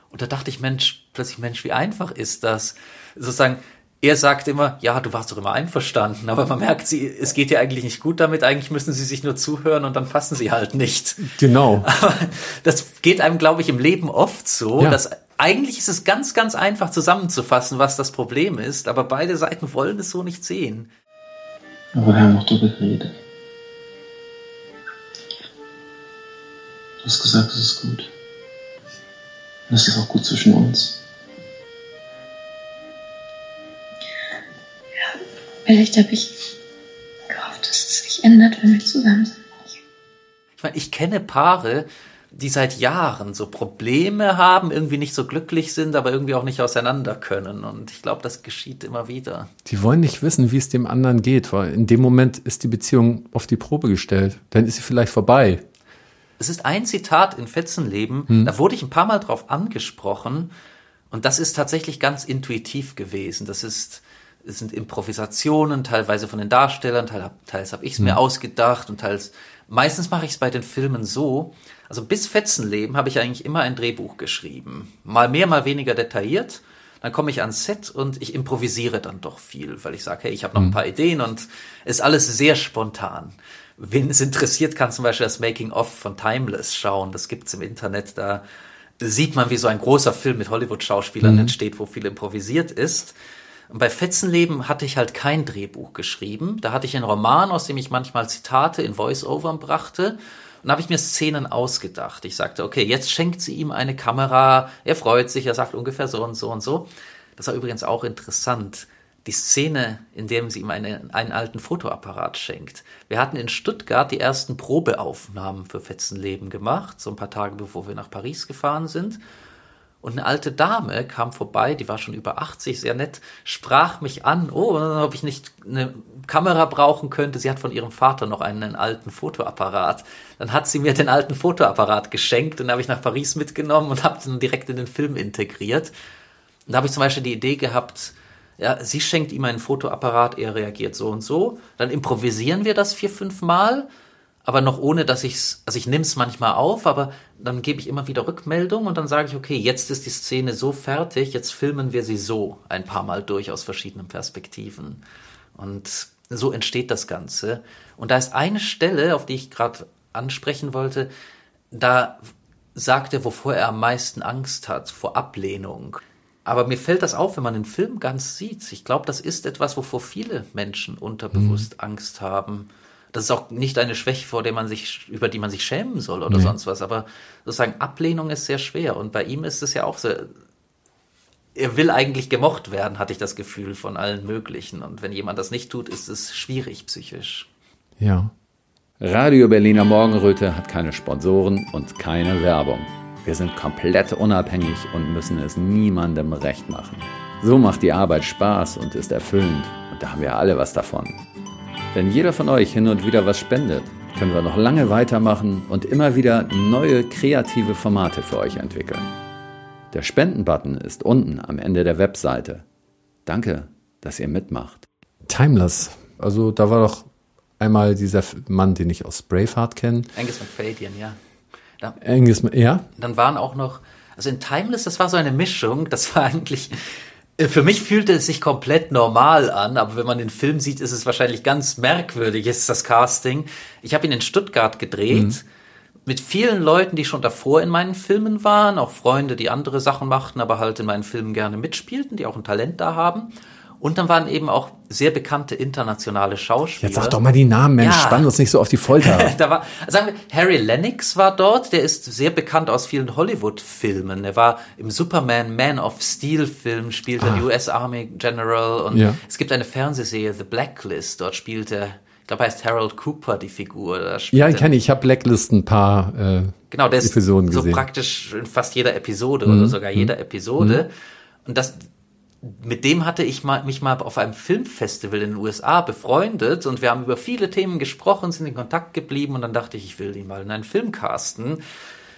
Und da dachte ich, Mensch, plötzlich, Mensch, wie einfach ist das? Sozusagen, er sagt immer, ja, du warst doch immer einverstanden, aber man merkt, sie, es geht ja eigentlich nicht gut damit, eigentlich müssen sie sich nur zuhören und dann passen sie halt nicht. Genau. Aber das geht einem, glaube ich, im Leben oft so, Ja. dass eigentlich ist es ganz, ganz einfach zusammenzufassen, was das Problem ist, aber beide Seiten wollen es so nicht sehen. Aber wir haben noch darüber geredet. Du hast gesagt, es ist gut. Und es ist auch gut zwischen uns. Vielleicht habe ich gehofft, dass es sich ändert, wenn wir zusammen sind. Ich meine, ich kenne Paare, die seit Jahren so Probleme haben, irgendwie nicht so glücklich sind, aber irgendwie auch nicht auseinander können. Und ich glaube, das geschieht immer wieder. Die wollen nicht wissen, wie es dem anderen geht, weil in dem Moment ist die Beziehung auf die Probe gestellt. Dann ist sie vielleicht vorbei. Es ist ein Zitat in Fetzenleben, hm. da wurde ich ein paar Mal drauf angesprochen. Und das ist tatsächlich ganz intuitiv gewesen. Das ist, es sind Improvisationen, teilweise von den Darstellern, teils, habe ich es mir ausgedacht und teils, meistens mache ich es bei den Filmen so, also bis Fetzenleben habe ich eigentlich immer ein Drehbuch geschrieben. Mal mehr, mal weniger detailliert. Dann komme ich ans Set und ich improvisiere dann doch viel, weil ich sage, hey, ich habe noch ein mhm. paar Ideen und ist alles sehr spontan. Wen es interessiert, kann zum Beispiel das Making-of von Timeless schauen. Das gibt's im Internet. Da sieht man, wie so ein großer Film mit Hollywood-Schauspielern mhm. entsteht, wo viel improvisiert ist. Und bei Fetzenleben hatte ich halt kein Drehbuch geschrieben. Da hatte ich einen Roman, aus dem ich manchmal Zitate in Voice-Overn brachte dann habe ich mir Szenen ausgedacht. Ich sagte, okay, jetzt schenkt sie ihm eine Kamera, er freut sich, er sagt ungefähr so und so und so. Das war übrigens auch interessant. Die Szene, in der sie ihm eine, einen alten Fotoapparat schenkt. Wir hatten in Stuttgart die ersten Probeaufnahmen für Fetzenleben gemacht, so ein paar Tage bevor wir nach Paris gefahren sind. Und eine alte Dame kam vorbei, die war schon über 80, sehr nett, sprach mich an, oh, ob ich nicht eine Kamera brauchen könnte. Sie hat von ihrem Vater noch einen alten Fotoapparat. Dann hat sie mir den alten Fotoapparat geschenkt, den habe ich nach Paris mitgenommen und habe den direkt in den Film integriert. Und da habe ich zum Beispiel die Idee gehabt, ja, sie schenkt ihm einen Fotoapparat, er reagiert so und so. Dann improvisieren wir das vier, fünf Mal aber noch ohne, dass ich's, also ich nehme es manchmal auf, aber dann gebe ich immer wieder Rückmeldung und dann sage ich, okay, jetzt ist die Szene so fertig, jetzt filmen wir sie so ein paar Mal durch aus verschiedenen Perspektiven. Und so entsteht das Ganze. Und da ist eine Stelle, auf die ich gerade ansprechen wollte, da sagt er, wovor er am meisten Angst hat, vor Ablehnung. Aber mir fällt das auf, wenn man den Film ganz sieht. Ich glaube, das ist etwas, wovor viele Menschen unterbewusst mhm. Angst haben das ist auch nicht eine Schwäche, vor der man sich, über die man sich schämen soll oder nee. sonst was. Aber sozusagen Ablehnung ist sehr schwer. Und bei ihm ist es ja auch so, er will eigentlich gemocht werden, hatte ich das Gefühl von allen möglichen. Und wenn jemand das nicht tut, ist es schwierig psychisch. Ja. Radio Berliner Morgenröte hat keine Sponsoren und keine Werbung. Wir sind komplett unabhängig und müssen es niemandem recht machen. So macht die Arbeit Spaß und ist erfüllend. Und da haben wir alle was davon. Wenn jeder von euch hin und wieder was spendet, können wir noch lange weitermachen und immer wieder neue kreative Formate für euch entwickeln. Der Spenden-Button ist unten am Ende der Webseite. Danke, dass ihr mitmacht. Timeless. Also da war doch einmal dieser Mann, den ich aus Braveheart kenne. Angus McFadyen, ja. Da, Angus, ja. Dann waren auch noch, also in Timeless, das war so eine Mischung, das war eigentlich für mich fühlte es sich komplett normal an, aber wenn man den Film sieht, ist es wahrscheinlich ganz merkwürdig, ist das Casting. Ich habe ihn in Stuttgart gedreht. Mhm. Mit vielen Leuten, die schon davor in meinen Filmen waren, auch Freunde, die andere Sachen machten, aber halt in meinen Filmen gerne mitspielten, die auch ein Talent da haben. Und dann waren eben auch sehr bekannte internationale Schauspieler. Jetzt sag doch mal die Namen, Mensch, ja. spann uns nicht so auf die Folter. da war, sagen wir, Harry Lennox war dort, der ist sehr bekannt aus vielen Hollywood-Filmen. Er war im Superman Man of Steel-Film, spielt ah. US Army General und ja. es gibt eine Fernsehserie, The Blacklist, dort spielt er ich glaube, heißt Harold Cooper die Figur. Ja, ich kenne ich. Ich habe Blacklist ein paar äh, genau, der Episoden ist so gesehen. praktisch in fast jeder Episode mhm. oder sogar jeder mhm. Episode. Mhm. Und das, mit dem hatte ich mal, mich mal auf einem Filmfestival in den USA befreundet und wir haben über viele Themen gesprochen, sind in Kontakt geblieben und dann dachte ich, ich will ihn mal in einen Film casten.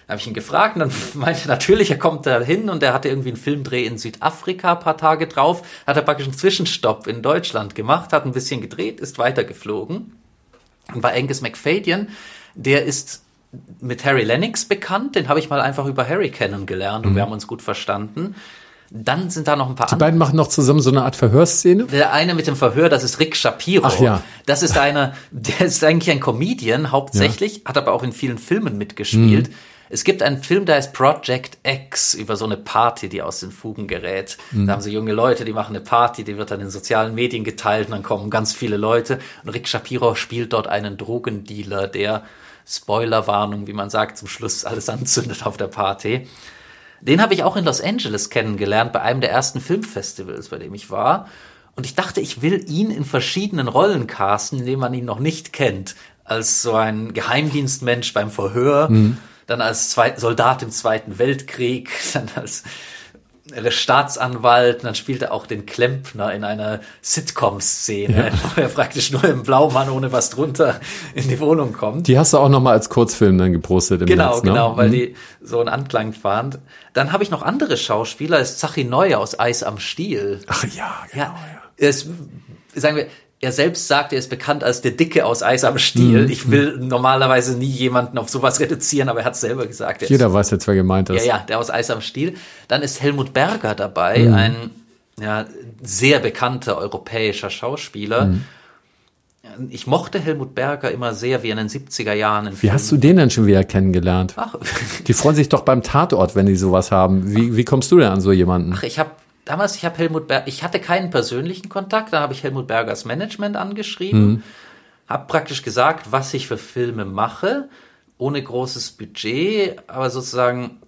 Da habe ich ihn gefragt und dann meinte natürlich, er kommt da hin und er hatte irgendwie einen Filmdreh in Südafrika ein paar Tage drauf, hat er praktisch einen Zwischenstopp in Deutschland gemacht, hat ein bisschen gedreht, ist weitergeflogen. Und bei Angus McFadyen, der ist mit Harry Lennox bekannt, den habe ich mal einfach über Harry kennengelernt und mhm. wir haben uns gut verstanden. Dann sind da noch ein paar Die beiden machen noch zusammen so eine Art Verhörszene. Der eine mit dem Verhör, das ist Rick Shapiro. Ach ja. Das ist einer, der ist eigentlich ein Comedian hauptsächlich, ja. hat aber auch in vielen Filmen mitgespielt. Mhm. Es gibt einen Film, der heißt Project X über so eine Party, die aus den Fugen gerät. Mhm. Da haben sie junge Leute, die machen eine Party, die wird dann in sozialen Medien geteilt und dann kommen ganz viele Leute. Und Rick Shapiro spielt dort einen Drogendealer, der Spoilerwarnung, wie man sagt, zum Schluss alles anzündet auf der Party. Den habe ich auch in Los Angeles kennengelernt, bei einem der ersten Filmfestivals, bei dem ich war. Und ich dachte, ich will ihn in verschiedenen Rollen casten, in denen man ihn noch nicht kennt. Als so ein Geheimdienstmensch beim Verhör, mhm. dann als Zweit Soldat im Zweiten Weltkrieg, dann als Staatsanwalt, und dann spielt er auch den Klempner in einer Sitcom-Szene, ja. wo er praktisch nur im Blaumann ohne was drunter in die Wohnung kommt. Die hast du auch nochmal als Kurzfilm dann gepostet im Genau, Netz, ne? genau, weil mhm. die so einen Anklang fand. Dann habe ich noch andere Schauspieler, ist Zachi Neu aus Eis am Stiel. Ach ja, genau, ja. ja. Es, sagen wir, er selbst sagt, er ist bekannt als der Dicke aus Eis am Stiel. Mhm. Ich will normalerweise nie jemanden auf sowas reduzieren, aber er hat selber gesagt. Jeder weiß jetzt, wer gemeint ist. Ja, ja, der aus Eis am Stiel. Dann ist Helmut Berger dabei, mhm. ein ja, sehr bekannter europäischer Schauspieler. Mhm. Ich mochte Helmut Berger immer sehr, wie in den 70er Jahren. Wie Film. hast du den denn schon wieder kennengelernt? Ach. Die freuen sich doch beim Tatort, wenn die sowas haben. Wie, wie kommst du denn an so jemanden? Ach, ich habe damals, ich habe Helmut Berger, ich hatte keinen persönlichen Kontakt, da habe ich Helmut Bergers Management angeschrieben, mhm. habe praktisch gesagt, was ich für Filme mache, ohne großes Budget, aber sozusagen,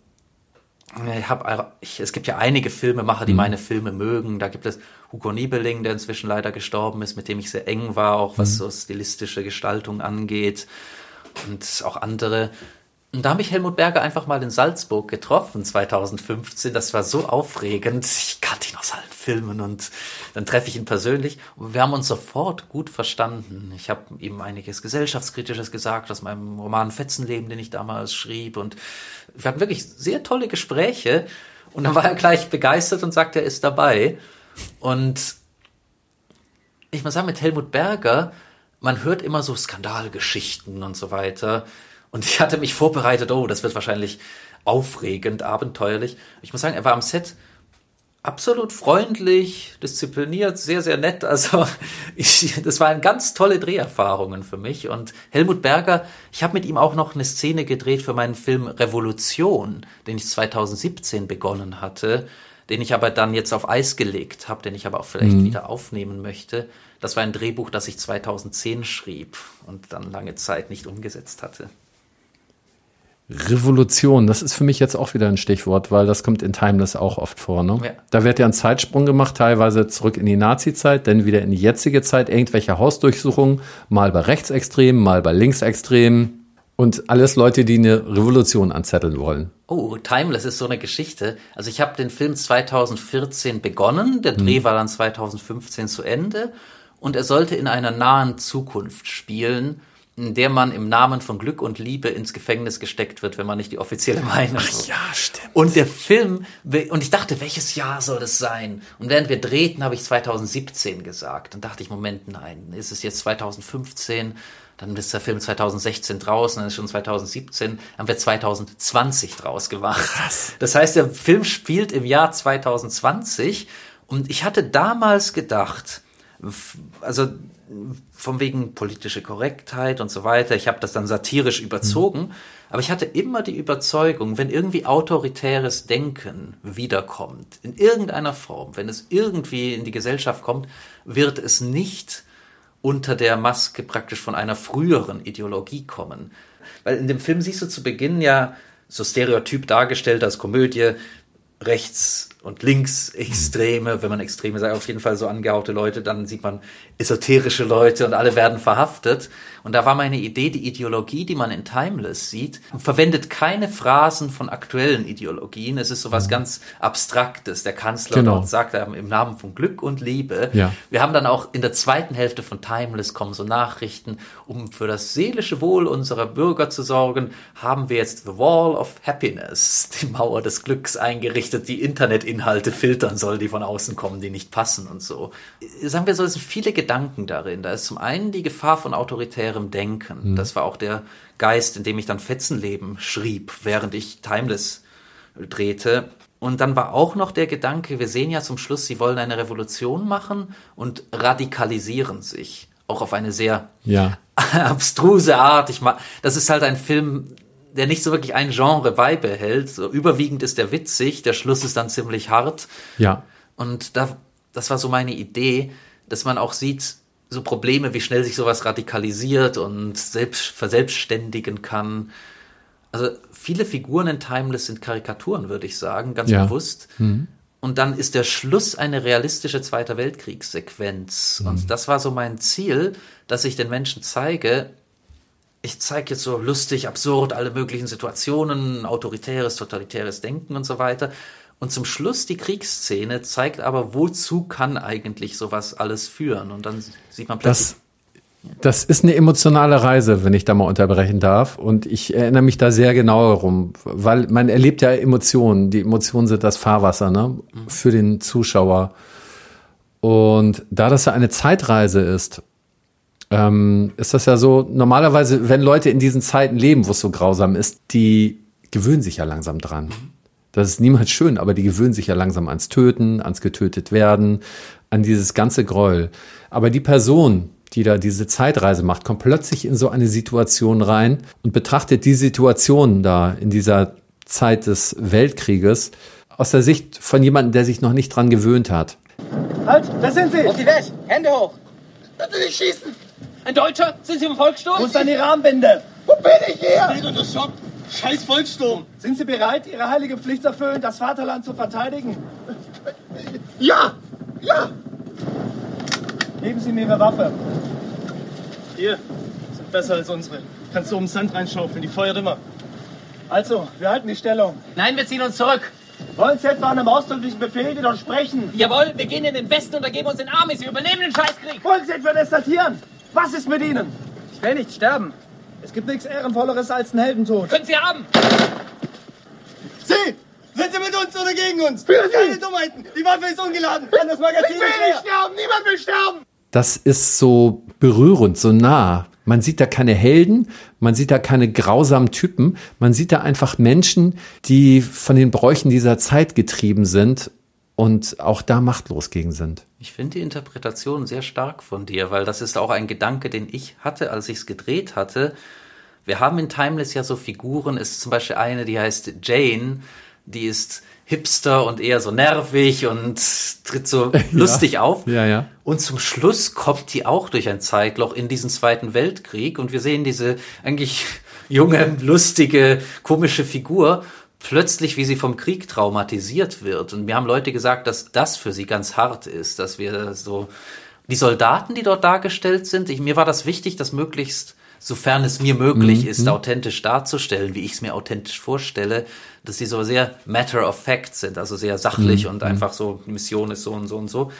ich hab, ich, es gibt ja einige Filmemacher, die mhm. meine Filme mögen. Da gibt es Hugo Niebeling, der inzwischen leider gestorben ist, mit dem ich sehr eng war, auch was mhm. so stilistische Gestaltung angeht und auch andere. Und da habe ich Helmut Berger einfach mal in Salzburg getroffen, 2015. Das war so aufregend. Ich kannte ihn aus allen Filmen und dann treffe ich ihn persönlich. Und wir haben uns sofort gut verstanden. Ich habe ihm einiges Gesellschaftskritisches gesagt aus meinem Roman Fetzenleben, den ich damals schrieb. Und wir hatten wirklich sehr tolle Gespräche. Und dann war er gleich begeistert und sagte, er ist dabei. Und ich muss sagen, mit Helmut Berger, man hört immer so Skandalgeschichten und so weiter. Und ich hatte mich vorbereitet, oh, das wird wahrscheinlich aufregend, abenteuerlich. Ich muss sagen, er war am Set absolut freundlich, diszipliniert, sehr, sehr nett. Also ich, das waren ganz tolle Dreherfahrungen für mich. Und Helmut Berger, ich habe mit ihm auch noch eine Szene gedreht für meinen Film Revolution, den ich 2017 begonnen hatte, den ich aber dann jetzt auf Eis gelegt habe, den ich aber auch vielleicht mhm. wieder aufnehmen möchte. Das war ein Drehbuch, das ich 2010 schrieb und dann lange Zeit nicht umgesetzt hatte. Revolution, das ist für mich jetzt auch wieder ein Stichwort, weil das kommt in Timeless auch oft vor. Ne? Ja. Da wird ja ein Zeitsprung gemacht, teilweise zurück in die Nazi-Zeit, dann wieder in die jetzige Zeit, irgendwelche Hausdurchsuchungen, mal bei Rechtsextremen, mal bei Linksextremen und alles Leute, die eine Revolution anzetteln wollen. Oh, Timeless ist so eine Geschichte. Also ich habe den Film 2014 begonnen, der Dreh hm. war dann 2015 zu Ende und er sollte in einer nahen Zukunft spielen in der man im Namen von Glück und Liebe ins Gefängnis gesteckt wird, wenn man nicht die offizielle Meinung hat. Ach ja, stimmt. Und der Film, und ich dachte, welches Jahr soll das sein? Und während wir drehten, habe ich 2017 gesagt. Und dachte ich, Moment, nein, ist es jetzt 2015? Dann ist der Film 2016 draußen, dann ist schon 2017, haben wir 2020 draus gemacht. Krass. Das heißt, der Film spielt im Jahr 2020 und ich hatte damals gedacht, also von wegen politische Korrektheit und so weiter. Ich habe das dann satirisch überzogen, mhm. aber ich hatte immer die Überzeugung, wenn irgendwie autoritäres Denken wiederkommt, in irgendeiner Form, wenn es irgendwie in die Gesellschaft kommt, wird es nicht unter der Maske praktisch von einer früheren Ideologie kommen. Weil in dem Film siehst du zu Beginn ja so stereotyp dargestellt als Komödie, rechts und Linksextreme, wenn man Extreme sagt, auf jeden Fall so angehaute Leute, dann sieht man esoterische Leute und alle werden verhaftet. Und da war meine Idee, die Ideologie, die man in Timeless sieht, verwendet keine Phrasen von aktuellen Ideologien. Es ist sowas mhm. ganz Abstraktes. Der Kanzler genau. dort sagt im Namen von Glück und Liebe. Ja. Wir haben dann auch in der zweiten Hälfte von Timeless kommen so Nachrichten, um für das seelische Wohl unserer Bürger zu sorgen, haben wir jetzt The Wall of Happiness, die Mauer des Glücks eingerichtet, die Internetinhalte filtern soll, die von außen kommen, die nicht passen und so. Sagen wir so, es sind viele Gedanken darin. Da ist zum einen die Gefahr von autoritärem Denken. Mhm. Das war auch der Geist, in dem ich dann Fetzenleben schrieb, während ich Timeless drehte. Und dann war auch noch der Gedanke, wir sehen ja zum Schluss, sie wollen eine Revolution machen und radikalisieren sich. Auch auf eine sehr ja. abstruse Art. Ich mag, das ist halt ein Film, der nicht so wirklich ein Genre beibehält. So überwiegend ist der witzig, der Schluss ist dann ziemlich hart. Ja. Und da, das war so meine Idee, dass man auch sieht, so Probleme, wie schnell sich sowas radikalisiert und selbst verselbstständigen kann. Also viele Figuren in Timeless sind Karikaturen, würde ich sagen, ganz ja. bewusst. Mhm. Und dann ist der Schluss eine realistische Zweiter Weltkriegssequenz. Mhm. Und das war so mein Ziel, dass ich den Menschen zeige, ich zeige jetzt so lustig, absurd alle möglichen Situationen, autoritäres, totalitäres Denken und so weiter. Und zum Schluss die Kriegsszene zeigt aber, wozu kann eigentlich sowas alles führen? Und dann sieht man plötzlich. Das, das ist eine emotionale Reise, wenn ich da mal unterbrechen darf. Und ich erinnere mich da sehr genau herum, weil man erlebt ja Emotionen. Die Emotionen sind das Fahrwasser, ne? Für den Zuschauer. Und da das ja eine Zeitreise ist, ähm, ist das ja so, normalerweise, wenn Leute in diesen Zeiten leben, wo es so grausam ist, die gewöhnen sich ja langsam dran. Das ist niemals schön, aber die gewöhnen sich ja langsam ans Töten, ans getötet werden, an dieses ganze Gräuel. Aber die Person, die da diese Zeitreise macht, kommt plötzlich in so eine Situation rein und betrachtet die Situation da in dieser Zeit des Weltkrieges aus der Sicht von jemandem, der sich noch nicht dran gewöhnt hat. Halt, da sind Sie! Auf die Welt! Hände hoch! Bitte nicht schießen! Ein Deutscher? Sind Sie im Volkssturm? Wo ist dann die Rahmenbinde? Wo bin ich hier? Bild unter Schock! Scheiß Volkssturm! Sind Sie bereit, Ihre heilige Pflicht zu erfüllen, das Vaterland zu verteidigen? Ja! Ja! Geben Sie mir Ihre Waffe. Hier, sind besser als unsere. Kannst du um Sand reinschaufeln, die feuert immer. Also, wir halten die Stellung. Nein, wir ziehen uns zurück. Wollen Sie etwa einem ausdrücklichen Befehl die dort sprechen? Jawohl, wir gehen in den Westen und ergeben uns den Armees. Wir übernehmen den Scheißkrieg. Wollen Sie etwa desertieren? Was ist mit Ihnen? Ich will nicht sterben. Es gibt nichts Ehrenvolleres als ein Heldentod. Können Sie haben! Sie! Sind Sie mit uns oder gegen uns? Für Sie! Keine Dummheiten! Die Waffe ist ungeladen! Kann das Magazin ich will nicht sterben! Niemand will sterben! Das ist so berührend, so nah. Man sieht da keine Helden, man sieht da keine grausamen Typen, man sieht da einfach Menschen, die von den Bräuchen dieser Zeit getrieben sind und auch da machtlos gegen sind. Ich finde die Interpretation sehr stark von dir, weil das ist auch ein Gedanke, den ich hatte, als ich es gedreht hatte. Wir haben in Timeless ja so Figuren, es ist zum Beispiel eine, die heißt Jane, die ist hipster und eher so nervig und tritt so ja. lustig auf. Ja, ja. Und zum Schluss kommt die auch durch ein Zeitloch in diesen Zweiten Weltkrieg und wir sehen diese eigentlich junge, lustige, komische Figur plötzlich, wie sie vom Krieg traumatisiert wird. Und mir haben Leute gesagt, dass das für sie ganz hart ist, dass wir so die Soldaten, die dort dargestellt sind, ich, mir war das wichtig, dass möglichst sofern es mir möglich mhm. ist, authentisch darzustellen, wie ich es mir authentisch vorstelle, dass sie so sehr matter of fact sind, also sehr sachlich mhm. und mhm. einfach so, die Mission ist so und so und so.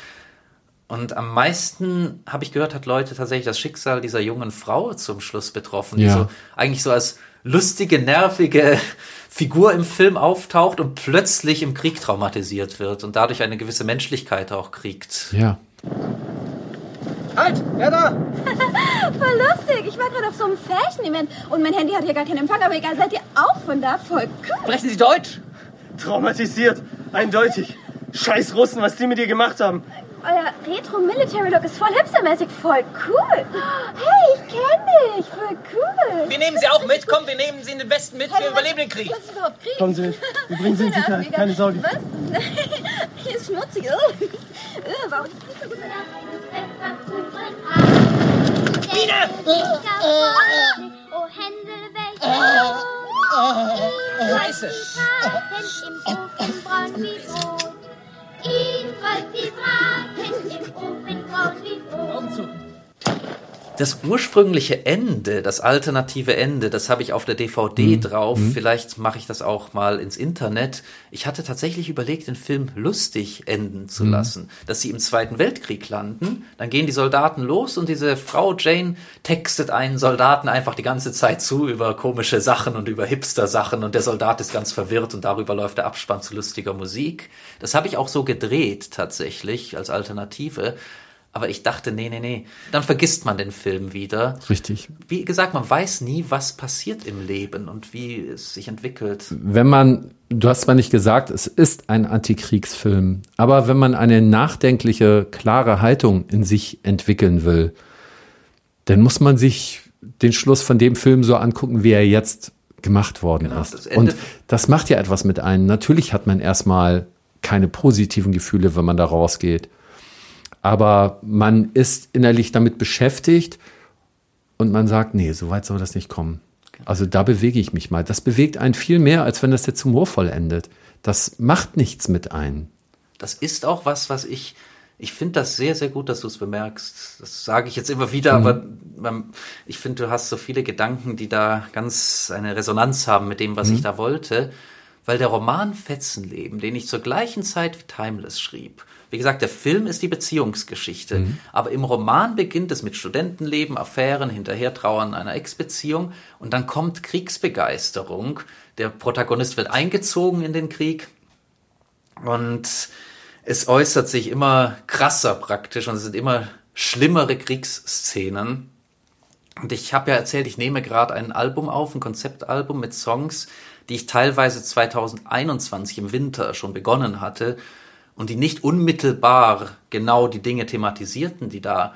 Und am meisten, habe ich gehört, hat Leute tatsächlich das Schicksal dieser jungen Frau zum Schluss betroffen, ja. die so eigentlich so als lustige, nervige Figur im Film auftaucht und plötzlich im Krieg traumatisiert wird und dadurch eine gewisse Menschlichkeit auch kriegt. Ja. Halt, wer da? Voll lustig. Ich war gerade auf so einem Fashion-Event und mein Handy hat hier gar keinen Empfang, aber egal, seid ihr auch von da? Voll cool. Sprechen Sie Deutsch? Traumatisiert, eindeutig. Scheiß Russen, was die mit dir gemacht haben. Euer Retro-Military-Look ist voll hipstermäßig, voll cool. Hey, ich kenne dich, voll cool. Wir nehmen Sie auch mit. Komm, wir nehmen Sie in den Westen mit. Wir überleben den Krieg. Was ist überhaupt Krieg? Kommen Sie mit. Wir bringen Sie in Sicherheit. Keine Sorge. Was? Hier ist schmutzig. Oh. Warum ist das so gut? Biene! Oh, Händel, welche Scheiße! Frisst die Braten im Ofen braun wie Brot. Das ursprüngliche Ende, das alternative Ende, das habe ich auf der DVD Mhm. drauf. Mhm. Vielleicht mache ich das auch mal ins Internet. Ich hatte tatsächlich überlegt, den Film lustig enden zu Mhm. lassen, dass sie im Zweiten Weltkrieg landen. Dann gehen die Soldaten los und diese Frau Jane textet einen Soldaten einfach die ganze Zeit zu über komische Sachen und über Hipster-Sachen und der Soldat ist ganz verwirrt und darüber läuft der Abspann zu lustiger Musik. Das habe ich auch so gedreht tatsächlich als Alternative. Aber ich dachte, nee, nee, nee. Dann vergisst man den Film wieder. Richtig. Wie gesagt, man weiß nie, was passiert im Leben und wie es sich entwickelt. Wenn man, du hast zwar nicht gesagt, es ist ein Antikriegsfilm, aber wenn man eine nachdenkliche, klare Haltung in sich entwickeln will, dann muss man sich den Schluss von dem Film so angucken, wie er jetzt gemacht worden Genau, ist. das Und das macht ja etwas mit einem. Natürlich hat man erstmal keine positiven Gefühle, wenn man da rausgeht. Aber man ist innerlich damit beschäftigt und man sagt, nee, so weit soll das nicht kommen. Also da bewege ich mich mal. Das bewegt einen viel mehr, als wenn das jetzt humorvoll endet. Das macht nichts mit einem. Das ist auch was, was ich, ich finde das sehr, sehr gut, dass du es bemerkst. Das sage ich jetzt immer wieder, Mhm. aber man, ich finde, du hast so viele Gedanken, die da ganz eine Resonanz haben mit dem, was Mhm. ich da wollte. Weil der Roman Fetzenleben, den ich zur gleichen Zeit wie Timeless schrieb, wie gesagt, der Film ist die Beziehungsgeschichte, Mhm. aber im Roman beginnt es mit Studentenleben, Affären, Hinterhertrauern einer Ex-Beziehung und dann kommt Kriegsbegeisterung. Der Protagonist wird eingezogen in den Krieg und es äußert sich immer krasser praktisch und es sind immer schlimmere Kriegsszenen. Und ich habe ja erzählt, ich nehme gerade ein Album auf, ein Konzeptalbum mit Songs, die ich teilweise 2021 im Winter schon begonnen hatte und die nicht unmittelbar genau die Dinge thematisierten, die da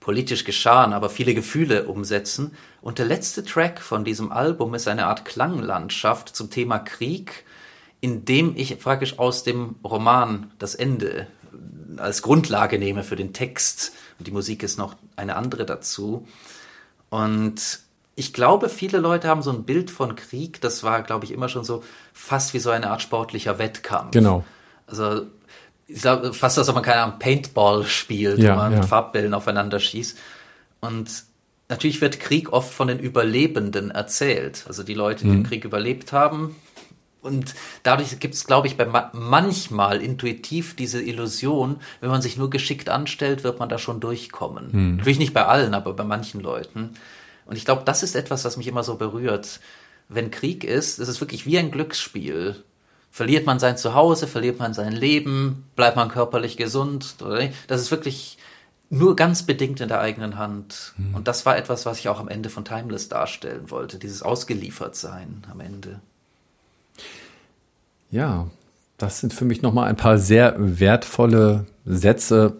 politisch geschahen, aber viele Gefühle umsetzen. Und der letzte Track von diesem Album ist eine Art Klanglandschaft zum Thema Krieg, in dem ich praktisch aus dem Roman das Ende als Grundlage nehme für den Text. Und die Musik ist noch eine andere dazu. Und ich glaube, viele Leute haben so ein Bild von Krieg, das war, glaube ich, immer schon so fast wie so eine Art sportlicher Wettkampf. Genau. Also ich glaube, fast als ob man keine Ahnung, Paintball spielt, Ja, wo man ja. mit Farbbällen aufeinander schießt. Und natürlich wird Krieg oft von den Überlebenden erzählt. Also die Leute, die Mhm. den Krieg überlebt haben. Und dadurch gibt es, glaube ich, bei ma manchmal intuitiv diese Illusion, wenn man sich nur geschickt anstellt, wird man da schon durchkommen. Mhm. Natürlich nicht bei allen, aber bei manchen Leuten. Und ich glaube, das ist etwas, was mich immer so berührt. Wenn Krieg ist, ist es wirklich wie ein Glücksspiel. Verliert man sein Zuhause, verliert man sein Leben, bleibt man körperlich gesund? Das ist wirklich nur ganz bedingt in der eigenen Hand. Und das war etwas, was ich auch am Ende von Timeless darstellen wollte, dieses Ausgeliefertsein am Ende. Ja, das sind für mich nochmal ein paar sehr wertvolle Sätze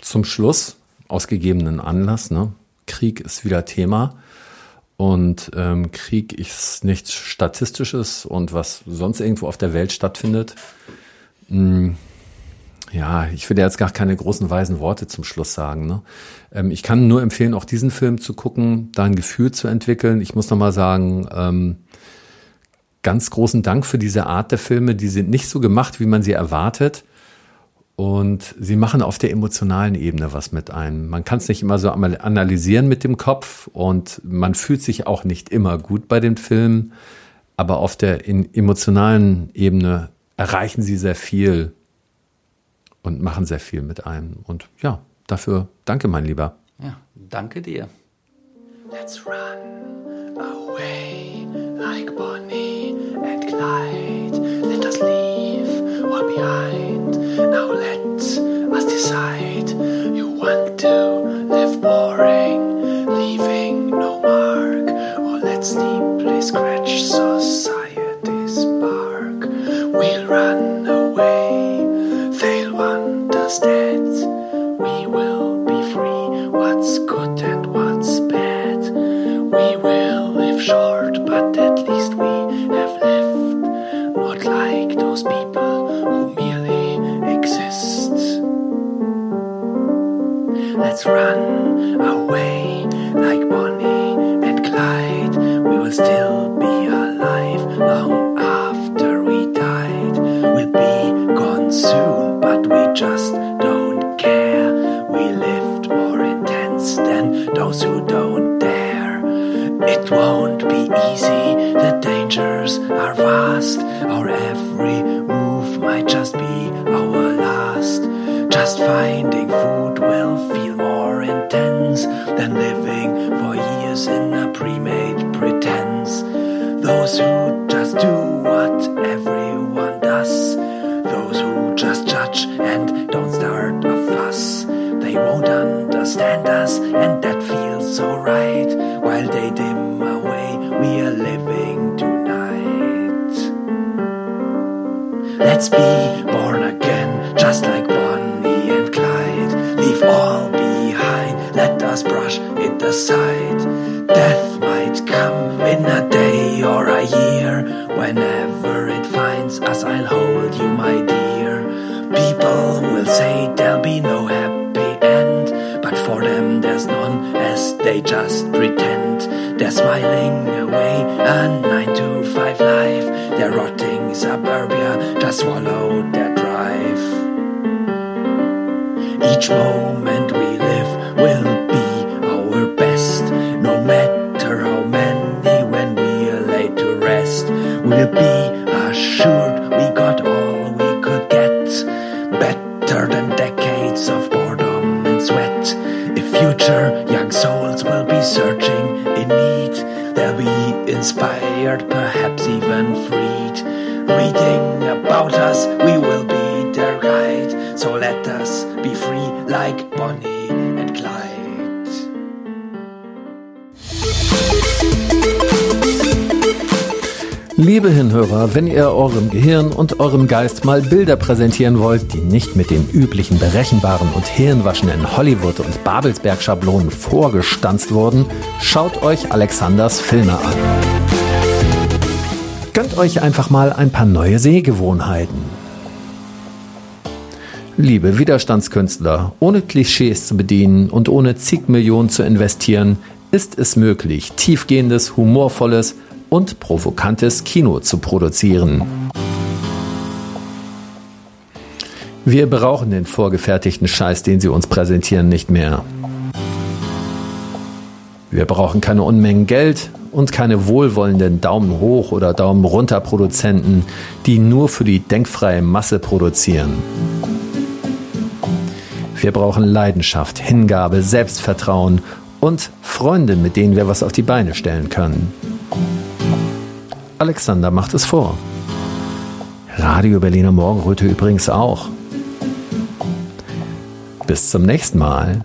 zum Schluss, aus gegebenen Anlass. Ne? Krieg ist wieder Thema. Und ähm, Krieg ist nichts Statistisches und was sonst irgendwo auf der Welt stattfindet. Mm, ja, ich will jetzt gar keine großen weisen Worte zum Schluss sagen. Ne? Ähm, ich kann nur empfehlen, auch diesen Film zu gucken, da ein Gefühl zu entwickeln. Ich muss nochmal sagen, ähm, ganz großen Dank für diese Art der Filme. Die sind nicht so gemacht, wie man sie erwartet. Und sie machen auf der emotionalen Ebene was mit einem. Man kann es nicht immer so einmal analysieren mit dem Kopf und man fühlt sich auch nicht immer gut bei den Filmen. Aber auf der in emotionalen Ebene erreichen sie sehr viel und machen sehr viel mit einem. Und ja, dafür danke, mein Lieber. Ja, danke dir. Let's run away like Bonnie and Clyde. Let us leave all behind. Now let us decide. You want to run away like Bonnie and Clyde. We will still be alive long after we died. We'll be gone soon, but we just don't care. We lived more intense than those who don't dare. It won't be easy, the dangers are vast. Our Those who just do what everyone does, those who just judge and don't start a fuss, they won't understand us, and that feels so right. While they dim away, we are living tonight. Let's be born again, just like Bonnie and Clyde. Leave all behind, let us brush it aside. Death swallowed their drive. Each moment. Like Bonnie and Clyde. Liebe Hinhörer, wenn ihr eurem Gehirn und eurem Geist mal Bilder präsentieren wollt, die nicht mit den üblichen berechenbaren und hirnwaschenden Hollywood- und Babelsberg-Schablonen vorgestanzt wurden, schaut euch Alexanders Filme an. Gönnt euch einfach mal ein paar neue Sehgewohnheiten. Liebe Widerstandskünstler, ohne Klischees zu bedienen und ohne zig Millionen zu investieren, ist es möglich, tiefgehendes, humorvolles und provokantes Kino zu produzieren. Wir brauchen den vorgefertigten Scheiß, den sie uns präsentieren, nicht mehr. Wir brauchen keine Unmengen Geld und keine wohlwollenden Daumen hoch oder Daumen runter Produzenten, die nur für die denkfreie Masse produzieren. Wir brauchen Leidenschaft, Hingabe, Selbstvertrauen und Freunde, mit denen wir was auf die Beine stellen können. Alexander macht es vor. Radio Berliner Morgenröte übrigens auch. Bis zum nächsten Mal.